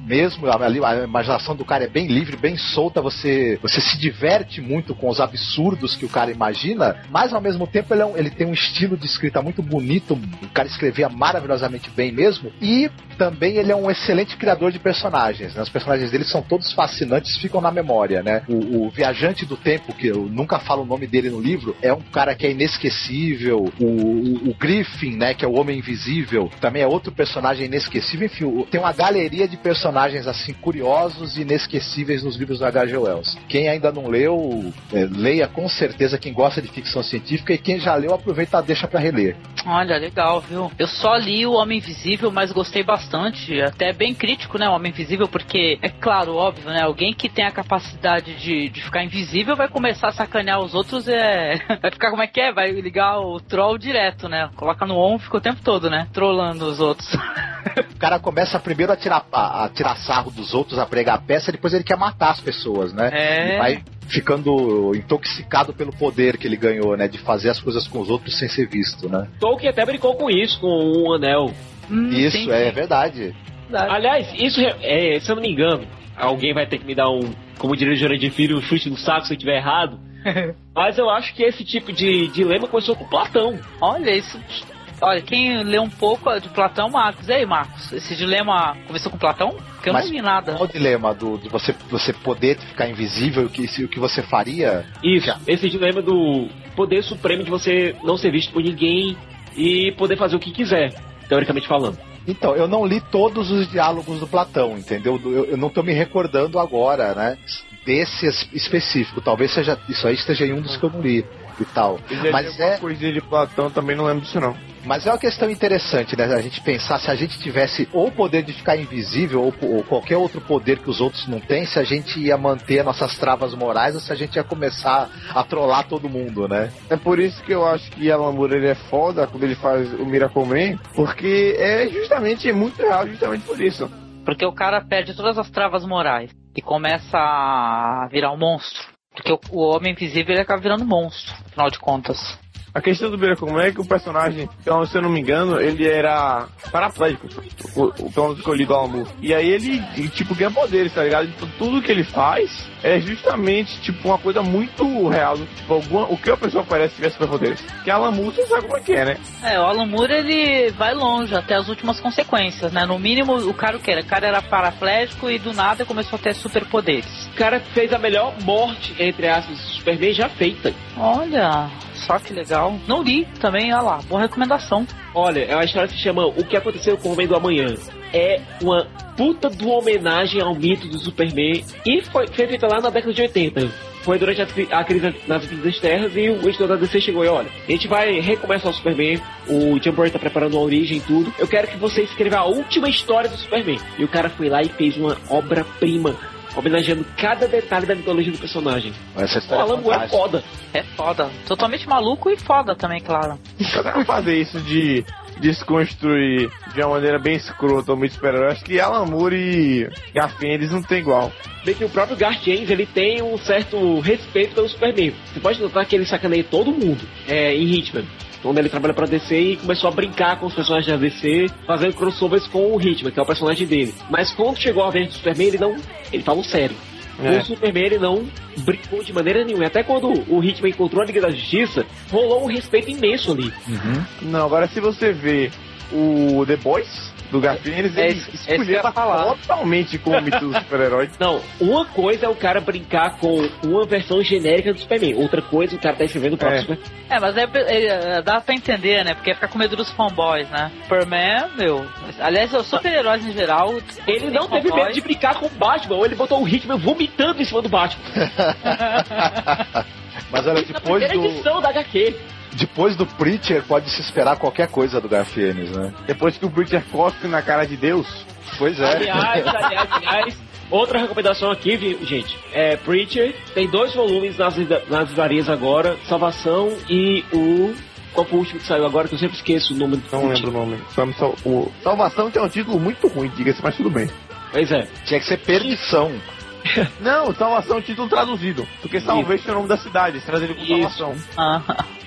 mesmo a, a, imaginação do cara é bem livre, bem solta, você, você se diverte muito com os absurdos que o cara imagina, mas ao mesmo tempo ele, é um, ele tem um estilo de escrita muito bonito, o cara escrevia maravilhosamente bem mesmo, e também ele é um excelente criador de personagens, né? Os personagens dele são todos fascinantes, ficam na memória, né? O, o Viajante do Tempo, que eu nunca falo o nome dele no livro, é um cara que é inesquecível O, o, o, Griffin, né, que é o Homem Invisível, também é outro personagem inesquecível. Enfim, tem uma galeria de personagens assim curiosos e inesquecíveis nos livros do H.G. Wells. Quem ainda não leu, é, leia com certeza quem gosta de ficção científica e quem já leu, aproveita deixa para reler. Olha, legal, viu? Eu só li o Homem Invisível, mas gostei bastante, até bem crítico, né, o Homem Invisível, porque é claro, óbvio, né, alguém que tem a capacidade de, de ficar invisível vai começar a sacanear os outros, é... *laughs* vai ficar como é que é, vai ligar o troll direto, né? Coloca no on, fica o tempo todo, né? Trollando os outros. *laughs* o cara começa primeiro a tirar, a, a tirar sarro dos outros, a pregar a peça, depois ele quer matar as pessoas, né? É. Ele vai ficando intoxicado pelo poder que ele ganhou, né? De fazer as coisas com os outros sem ser visto, né? Tolkien até brincou com isso, com o um anel. Hum, isso, sim, é sim. verdade. Aliás, isso, é, se eu não me engano, alguém vai ter que me dar um, como diria de Filho, um chute no saco se eu estiver errado. *laughs* Mas eu acho que esse tipo de dilema começou com Platão. Olha, isso. Olha, quem lê um pouco de Platão, Marcos. E aí, Marcos? Esse dilema começou com Platão? Porque eu Mas não vi nada. Qual o dilema do, de você, você poder ficar invisível, o que, o que você faria? Isso, esse dilema do poder supremo de você não ser visto por ninguém e poder fazer o que quiser, teoricamente falando. Então, eu não li todos os diálogos do Platão, entendeu? Eu, eu não estou me recordando agora, né? Desse específico. Talvez seja isso aí esteja em um dos que eu não li e tal. Mas é coisinha de Platão também não lembro disso não. Mas é uma questão interessante, né? A gente pensar se a gente tivesse ou o poder de ficar invisível ou, ou, qualquer outro poder que os outros não têm, se a gente ia manter nossas travas morais ou se a gente ia começar a trollar todo mundo, né? É por isso que eu acho que Alan Moore ele é foda quando ele faz o Miracle Man, porque é justamente é muito real, justamente por isso. Porque o cara perde todas as travas morais e começa a virar um monstro. Porque o, o Homem Invisível ele acaba virando monstro, afinal de contas. A questão do Beira como é que o personagem, então, se eu não me engano, ele era paraplégico, o, o pelo escolhido ao amor. E aí ele, tipo, ganha poderes, tá ligado? Então tudo que ele faz é justamente, tipo, uma coisa muito real. Tipo, alguma, o que a pessoa parece tiver superpoderes. Que Alan Moore, você sabe como é que é, né? É, o Alan Moore, ele vai longe, até as últimas consequências, né? No mínimo, o cara o que era? O cara era paraplégico e do nada começou a ter superpoderes. O cara fez a melhor morte, entre aspas, Superman já feita. Olha, só que legal. Não li também, olha lá, boa recomendação. Olha, é uma história que se chama O que aconteceu com o Homem do Amanhã. É uma puta de uma homenagem ao mito do Superman e foi, feita lá na década de 80. Foi durante a, a crise nas Infinitas Terras e o editor da DC chegou e olha, a gente vai recomeçar o Superman, o Jim Burry tá preparando a origem e tudo. Eu quero que você escreva a última história do Superman. E o cara foi lá e fez uma obra-prima homenageando cada detalhe da mitologia do personagem. Essa história o Alan Moore é foda. É foda. Totalmente maluco e foda também, claro. Cada fazer isso de desconstruir de uma maneira bem escrota o mito super acho que Alan Moore e Garfield eles não tem igual. Bem que o próprio Garth James, ele tem um certo respeito pelo Superman. Você pode notar que ele sacaneia todo mundo é, em Hitman onde ele trabalha pra DC e começou a brincar com os personagens da DC, fazendo crossovers com o Hitman, que é o personagem dele. Mas quando chegou a vez do Superman, ele não. Ele falou sério. É. O Superman ele não brincou de maneira nenhuma. Até quando o Hitman encontrou a Liga da Justiça, rolou um respeito imenso ali. Uhum. Não, agora se você vê o The Boys, do Garfienes, É ele isso- é ia falar. totalmente com o mito do super-herói. *laughs* Não, uma coisa é o cara brincar com uma versão genérica do Superman, outra coisa o cara tá escrevendo o próprio É. Superman. É, mas é, é, dá pra entender, né? Porque fica com medo dos fanboys, né? Superman, meu. Aliás, os super-heróis em geral. Ele não teve medo de brincar com o Batman, ou ele botou o Hitman vomitando em cima do Batman. *laughs* Mas olha, Na depois primeira do, edição da HQ. Depois do Preacher, pode se esperar qualquer coisa do Garfienes, né? Depois que o Preacher cospe na cara de Deus. Pois é. Aliás, aliás, aliás, outra recomendação aqui, vi- gente, é Preacher, tem dois volumes nas, nas livrarias agora, Salvação e o... Qual foi o último que saiu agora, que eu sempre esqueço o nome do Não lembro o nome. Sal- o Salvação é um título muito ruim, diga-se, mas tudo bem. Pois é. Tinha que ser Perdição. *laughs* Não, Salvação é um título traduzido. Porque Salvation é o nome da cidade, eles trazem ele com. Salvação. Ah,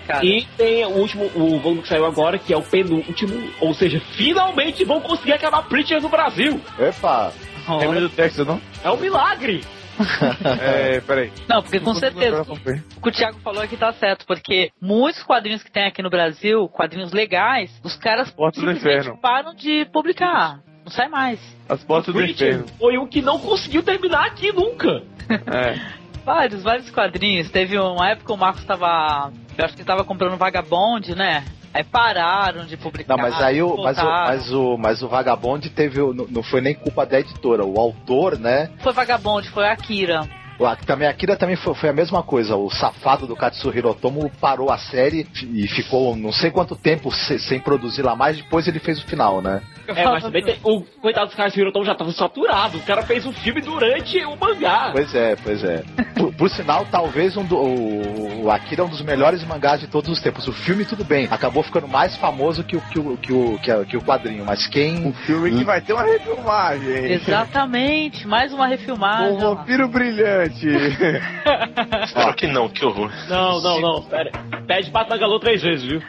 cara. E tem o último, o volume que saiu agora, que é o penúltimo, ou seja, finalmente vão conseguir acabar Preacher no Brasil. Epa! Lembra do Texas, não? É um milagre. *laughs* é, peraí. Não, porque com certeza o que o Thiago falou aqui tá certo, porque muitos quadrinhos que tem aqui no Brasil, quadrinhos legais, os caras Portas do simplesmente Inferno. param de publicar. Não sai mais. As portas do inferno. foi o que não conseguiu terminar aqui nunca. É. *laughs* Vários, vários quadrinhos. Teve uma época que o Marcos tava. Eu acho que ele tava comprando Vagabond, né? Aí pararam de publicar. Não, mas aí o, mas o, mas o, mas o Vagabond teve, o- não não foi nem culpa da editora, o autor, né? Foi Vagabond, foi a Akira. O- Também, a Akira também foi, foi a mesma coisa. O safado do Katsuhiro Otomo parou a série e ficou não sei quanto tempo se- sem produzir lá mais. Depois ele fez o final, né? É, mas também tem, o coitado do Hirotão já tava saturado. O cara fez um filme durante o mangá. Pois é, pois é. Por, por sinal, talvez um do, o, o Akira é um dos melhores mangás de todos os tempos. O filme, tudo bem, acabou ficando mais famoso que o, que o, que o, que a- que o quadrinho. Mas quem. Um filme que vai ter uma refilmagem. *laughs* Exatamente, mais uma refilmagem. Um vampiro brilhante. Espero *laughs* que não, que horror. Não, não, não. Pera. Pede pra Tagalô três vezes, viu?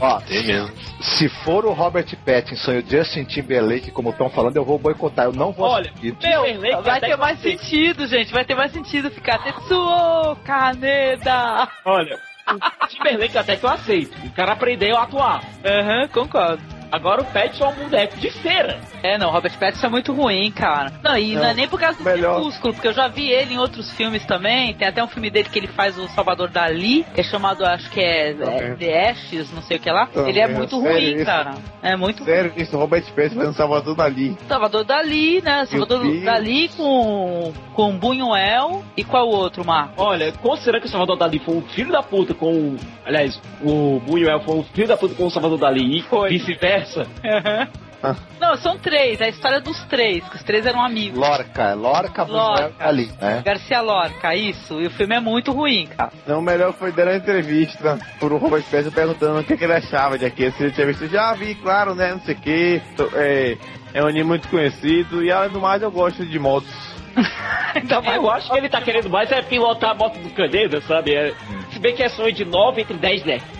Ó, Tem mesmo. se for o Robert Pattinson e o Justin Timberlake, como estão falando, eu vou boicotar. Eu não vou Olha. Meu, Timberlake vai ter mais sentido, gente. Vai ter mais sentido ficar Tetsuo Kaneda. Olha, o Timberlake até que eu aceito. O cara aprendeu a atuar. Aham, concordo. Agora o Pattinson é um boneco de cera. É, não, Robert Pattinson é muito ruim, cara. Não, e não, Não, é nem por causa do melhor. Crepúsculo, porque eu já vi ele em outros filmes também. Tem até um filme dele que ele faz o Salvador Dali, que é chamado, acho que é, é. The Ashes, não sei o que lá. Também, ele é é muito sério ruim, isso? cara. É muito Sério, isso, Robert Pattinson fazendo Salvador Dali. Salvador Dali, né? Salvador. Dali com, com Buñuel e qual outro, Marco? Olha, considerando que o Salvador Dali foi um filho da puta com. o- Aliás, o Buñuel foi um filho da puta com o Salvador Dali e vice-versa. Não, são três, é a história dos três, que os três eram amigos. Lorca, Lorca, Lorca. Ali, né? Garcia Lorca, isso. E o filme é muito ruim, cara. Não, o melhor foi dar uma entrevista pro Robert Pattinson perguntando o que, que ele achava de aqui. Se ele tinha visto, já vi, claro, né? Não sei o que. É, é um anime muito conhecido. E além do mais, eu gosto de motos. *laughs* Mais Eu acho que ele tá querendo mais é pilotar a moto do Caneda, sabe? É, se bem que é sonho de 9 entre 10 nerds.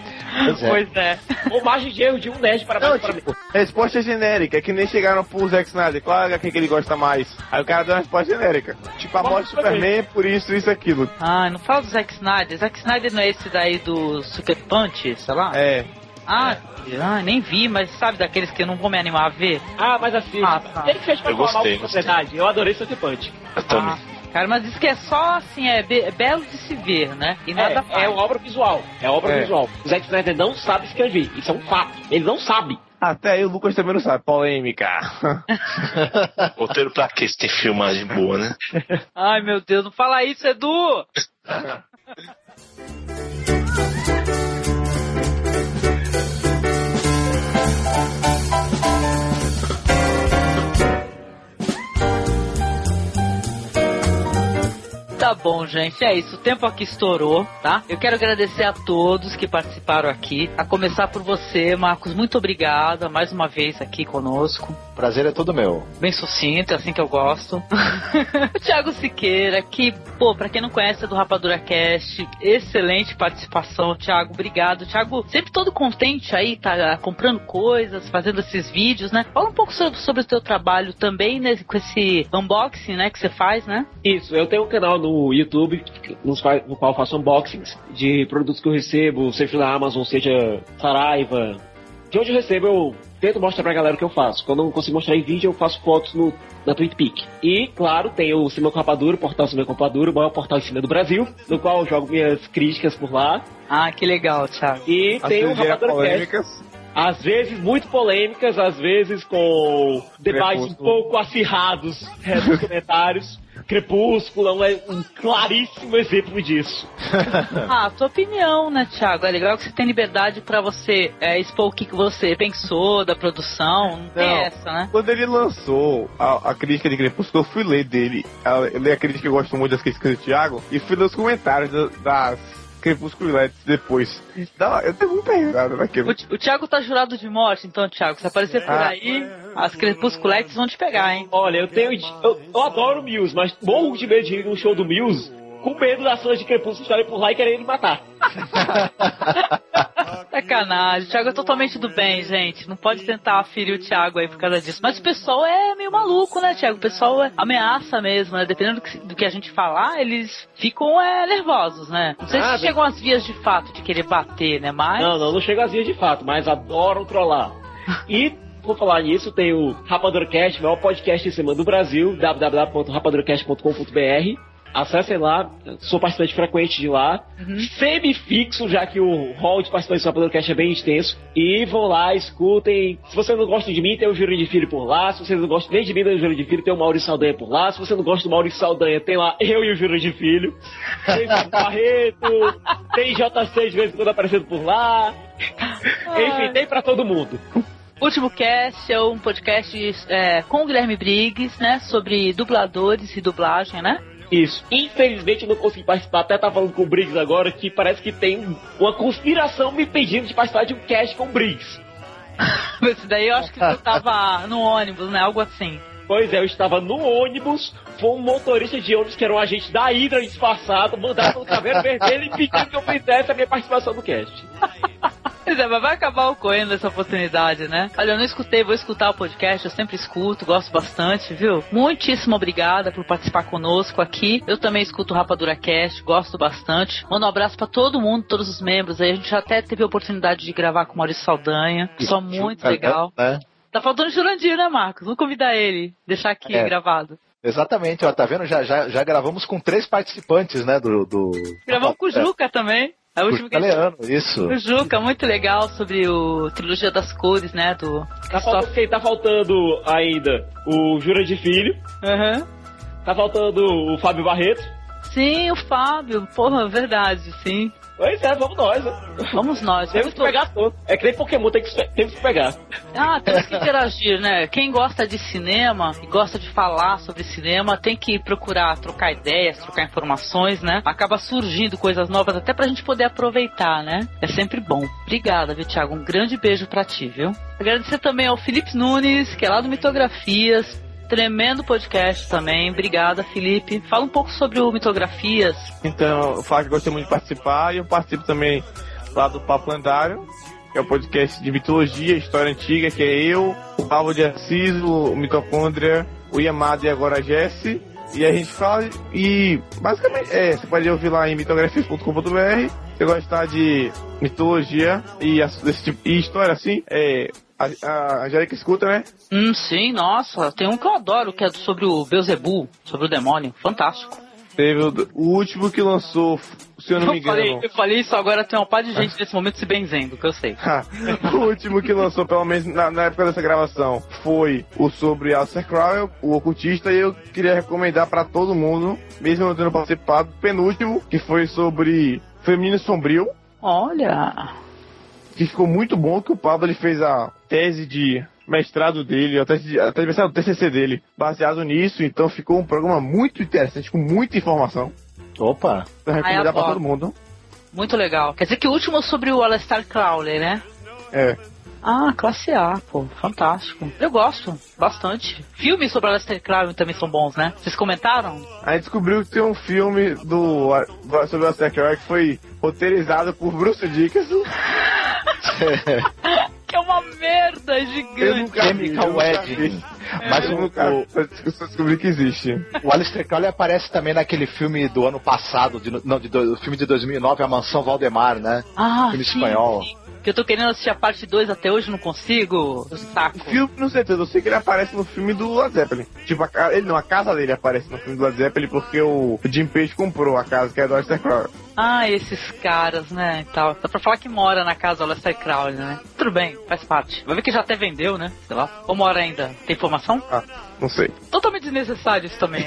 Pois é. Pois é. Ou margem de erro de um nerd para Não, para tipo, resposta genérica, é que nem chegaram pro Zack Snyder. Qual é a que ele gosta mais? Aí o cara deu uma resposta genérica. Tipo, a morte do Superman, por isso, isso, aquilo. Ah, não fala do Zack Snyder. Zack Snyder não é esse daí do Super Punch, sei lá? É. Ah, ah, nem vi, mas sabe daqueles que eu não vou me animar a ver? Ah, mas assim, Ah, tá. ele fez pra Eu falar gostei, mal sociedade. Eu adorei Sucker Punch. Eu também. Ah, cara, mas diz que é só assim, é, be- é belo de se ver, né? E nada É, é obra visual. É obra É. visual. O Zack Snyder não sabe escrever. Isso é um fato. Ele não sabe. Até aí o Lucas também não sabe. Polêmica. *laughs* Roteiro pra quê se tem filmagem boa, né? Ai, meu Deus, não fala isso, Edu! *laughs* Tá bom, gente, é isso. O tempo aqui estourou, tá? Eu quero agradecer a todos que participaram aqui. A começar por você, Marcos. Muito obrigada mais uma vez aqui conosco. Prazer é todo meu. Bem sucinto, é assim que eu gosto. *laughs* o Thiago Siqueira, que, pô, pra quem não conhece é do Rapadura Cast, excelente participação, Thiago, obrigado. Thiago, sempre todo contente aí, tá comprando coisas, fazendo esses vídeos, né? Fala um pouco sobre, sobre o teu trabalho também, né, com esse unboxing, né, que você faz, né? Isso, eu tenho um canal no YouTube nos qual- no qual eu faço unboxings de produtos que eu recebo, seja da Amazon, seja Saraiva. De onde eu recebo, eu tento mostrar pra galera o que eu faço. Quando eu não consigo mostrar em vídeo, eu faço fotos no, na TweetPic. E, claro, tem o com Rapadura, o portal com Rapadura, o maior portal de cinema do Brasil, no qual eu jogo minhas críticas por lá. Ah, que legal, Thiago. E As tem o trilhas Rapadura Cast. polêmicas. Às vezes muito polêmicas, às vezes com debates um pouco acirrados é, nos comentários. Crepúsculo é um, um claríssimo exemplo disso. *laughs* Ah, tua opinião, né, Thiago? É legal que você tem liberdade pra você é, expor o que, você pensou da produção. Não tem essa, né? Quando ele lançou a, a crítica de Crepúsculo, eu fui ler dele. Eu li a crítica que eu gosto muito das críticas do Thiago e fui ler os comentários da- das Crepusculetes depois. Não, eu tenho muita risada naquilo. O, o Thiago tá jurado de morte, então, Thiago. Se aparecer por Ah. aí, as crepusculetes vão te pegar, hein? Olha, eu tenho. Eu, eu adoro o Muse, mas morro de medo de ir num show do Muse com medo das fãs de Crepúsculo estarem por lá e quererem me matar. *laughs* Sacanagem. O Thiago é totalmente do bem, gente. Não pode tentar ferir o Thiago aí por causa disso. Mas o pessoal é meio maluco, né, Thiago? O pessoal é ameaça mesmo, né? Dependendo do que, do que a gente falar, eles ficam é, nervosos, né? Não sei Ah, se chegam às vias de fato de querer bater, né? Mas. Não, não, não chego às vias de fato, mas adoram trollar. E, por falar nisso, tem o RapadorCast, o maior podcast de semana do Brasil, www.rapadorcast.com.br. Acessem lá, sou participante frequente de lá. Semi-fixo, já que o hall de participantes do Rapadorcast é bem extenso. E vão lá, escutem. Se você não gosta de mim, tem o Júlio de Filho por lá. Se você não gosta nem de mim, tem o Júlio de Filho, tem o Maurício Saldanha por lá. Se você não gosta do Maurício Saldanha, tem lá eu e o Júlio de Filho. Tem o Barreto, tem JC de vez em quando aparecendo por lá. Enfim, tem pra todo mundo. Último Cast é um podcast é, com o Guilherme Briggs, né? Sobre dubladores e dublagem, né? Isso. Infelizmente eu não consegui participar. Até tava falando com o Briggs agora que parece que tem uma conspiração me pedindo de participar de um cast com o Briggs. *laughs* Esse daí eu acho que tu tava no ônibus, né? Algo assim. Pois é, eu estava no ônibus, foi um motorista de ônibus que era um agente da Hydra disfarçado, mandado no caveiro vermelho e pedindo que eu fizesse a minha participação no cast. *laughs* Pois é, mas vai acabar ocorrendo essa oportunidade, né? Olha, eu não escutei, vou escutar o podcast, eu sempre escuto, gosto bastante, viu? Muitíssimo obrigada por participar conosco aqui. Eu também escuto o Rapadura Cast, gosto bastante. Mando um abraço pra todo mundo, todos os membros aí. A gente já até teve a oportunidade de gravar com o Maurício Saldanha, só muito legal. É, Tá faltando o Jurandir, né, Marcos? Vamos convidar ele, deixar aqui É. gravado. Exatamente, ó, tá vendo? Já, já, já gravamos com três participantes, né? Do. do... Gravamos com o Juca também. A É, última com o Leandro, isso. O Juca, muito legal sobre o Trilogia das Cores, né? Do Tá faltando, quem tá faltando ainda? O Jura de Filho. Uhum. Tá faltando o Fábio Barreto. Sim, o Fábio. Porra, verdade, sim. Pois é, vamos nós, né? Vamos nós. Temos que pegar todo. É que nem Pokémon, tem que, temos que pegar. Ah, temos que interagir, né? Quem gosta de cinema e gosta de falar sobre cinema tem que procurar trocar ideias, trocar informações, né? Acaba surgindo coisas novas até pra gente poder aproveitar, né? É sempre bom. Obrigada, viu, Thiago? Um grande beijo pra ti, viu? Agradecer também ao Felipe Nunes, que é lá do Mitografias. Tremendo podcast também. Obrigada, Felipe. Fala um pouco sobre o Mitografias. Então, eu falo que gostei muito de participar e eu participo também lá do Papo Lendário, que é o podcast de mitologia, história antiga, que é eu, o Pablo de Assis, o Mitocôndria, o Yamada e agora a Jesse. E a gente fala e basicamente é, você pode ouvir lá em mitografias.com.br. Se gostar de mitologia e desse tipo, e história assim, é a, a, a Jérica escuta, né? Hum, sim, nossa. Tem um que eu adoro, que é sobre o Beuzebu, sobre o demônio. Fantástico. Teve o, o último que lançou, se eu não me Eu falei, engano. eu falei isso agora, tem uma par de gente nesse momento se benzendo, que eu sei. *laughs* o último que lançou, pelo menos na, na época dessa gravação, foi o sobre Alistair Crowell, o ocultista, e eu queria recomendar pra todo mundo, mesmo não tendo participado, o penúltimo, que foi sobre Feminino Sombrio, Olha. Que ficou muito bom, que o Pablo ele fez a tese de mestrado dele, a tese de, a tese TCC dele, baseado nisso, então ficou um programa muito interessante, com muita informação. Opa! Pra Ai, recomendar pra adoro. todo mundo. Muito legal. Quer dizer que o último é sobre o Aleister Crowley, né? É. Ah, classe A, pô. Fantástico. Eu gosto bastante. Filmes sobre Aleister Crowley também são bons, né? Vocês comentaram? Aí descobriu que tem um filme do, do sobre o Alistair Crowley que foi roteirizado por Bruce Dickinson. *laughs* que é uma merda Eu gigante. nunca Chemical eu nunca Wedding. vi. Mas eu o- nunca o- eu descobri que existe. O Alistair Crowley aparece também naquele filme do ano passado, de, não, de, do- filme de 2009, A Mansão Valdemar, né? Ah, filme sim, espanhol. sim. Que eu tô querendo assistir a parte 2 até hoje, não consigo. Saco. Filme, não sei, eu sei que ele aparece no filme do Led Zeppelin. Tipo, a, ele não, a casa dele aparece no filme do Led Zeppelin porque o Jim Page comprou a casa que é do Oyster Crowley. Ah, esses caras, né, e tal. Dá pra falar que mora na casa do Lester Crowley, né? Tudo bem, faz parte. Vai ver que já até vendeu, né? Sei lá. Ou mora ainda? Tem informação? Ah, não sei. Totalmente desnecessário isso também.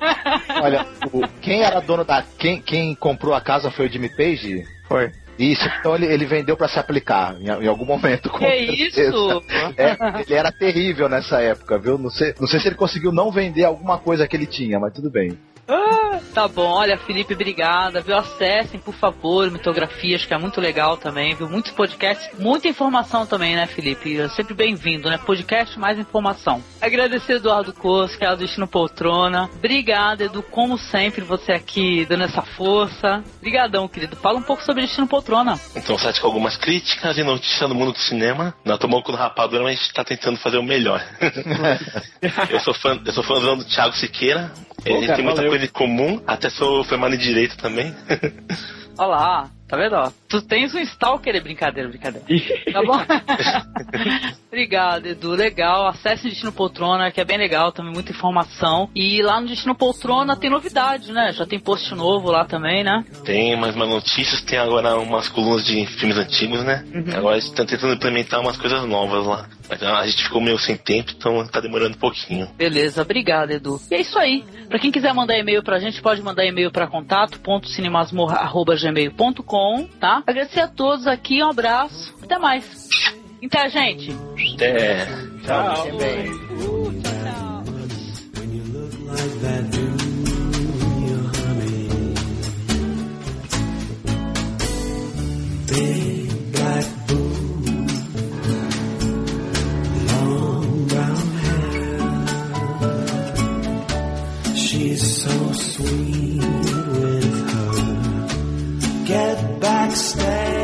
*laughs* Olha, o- quem era dono da. Quem, quem comprou a casa foi o Jimmy Page? Foi. Isso, então ele, ele vendeu pra se aplicar em, em algum momento. com Que certeza. isso? É, ele era terrível nessa época, viu? Não sei, não sei se ele conseguiu não vender alguma coisa que ele tinha, mas tudo bem. Ah, tá bom, olha, Felipe, obrigada, viu? Acessem, por favor, mitografia, acho que é muito legal também, viu? Muitos podcasts, muita informação também, né, Felipe? É sempre bem-vindo, né? Podcast mais informação. Agradecer Eduardo Costa, que é do Destino Poltrona. Obrigada, Edu, como sempre, você aqui dando essa força. Obrigadão, querido. Fala um pouco sobre Destino Poltrona. Então, site com algumas críticas e notícias do mundo do cinema. Não tomou com rapadura, mas a gente tá tentando fazer o melhor. *laughs* eu sou fã, eu sou fãzão do Thiago Siqueira. Pô, gente cara, tem muita valeu. Coisa comum. Até sou formado em direito também. Olha lá, tá vendo? ó? Tu tens um stalker, brincadeira, brincadeira. Tá bom? *laughs* Obrigado, Edu. Legal. Acesse o Destino Poltrona, que é bem legal, também muita informação. E lá no Destino Poltrona tem novidade, né? Já tem post novo lá também, né? Tem mais umas notícias, tem agora umas colunas de filmes antigos, né? Uhum. Agora tá tentando implementar umas coisas novas lá. Mas a gente ficou meio sem tempo, então tá demorando um pouquinho. Beleza, obrigado, Edu. E é isso aí. Pra quem quiser mandar e-mail pra gente, pode mandar e-mail pra contato.cinemasmorra.gmail.com, tá? Agradecer a todos aqui, um abraço, até mais. Então, gente. Até. Tchau. Big black so sweet with her get back stare.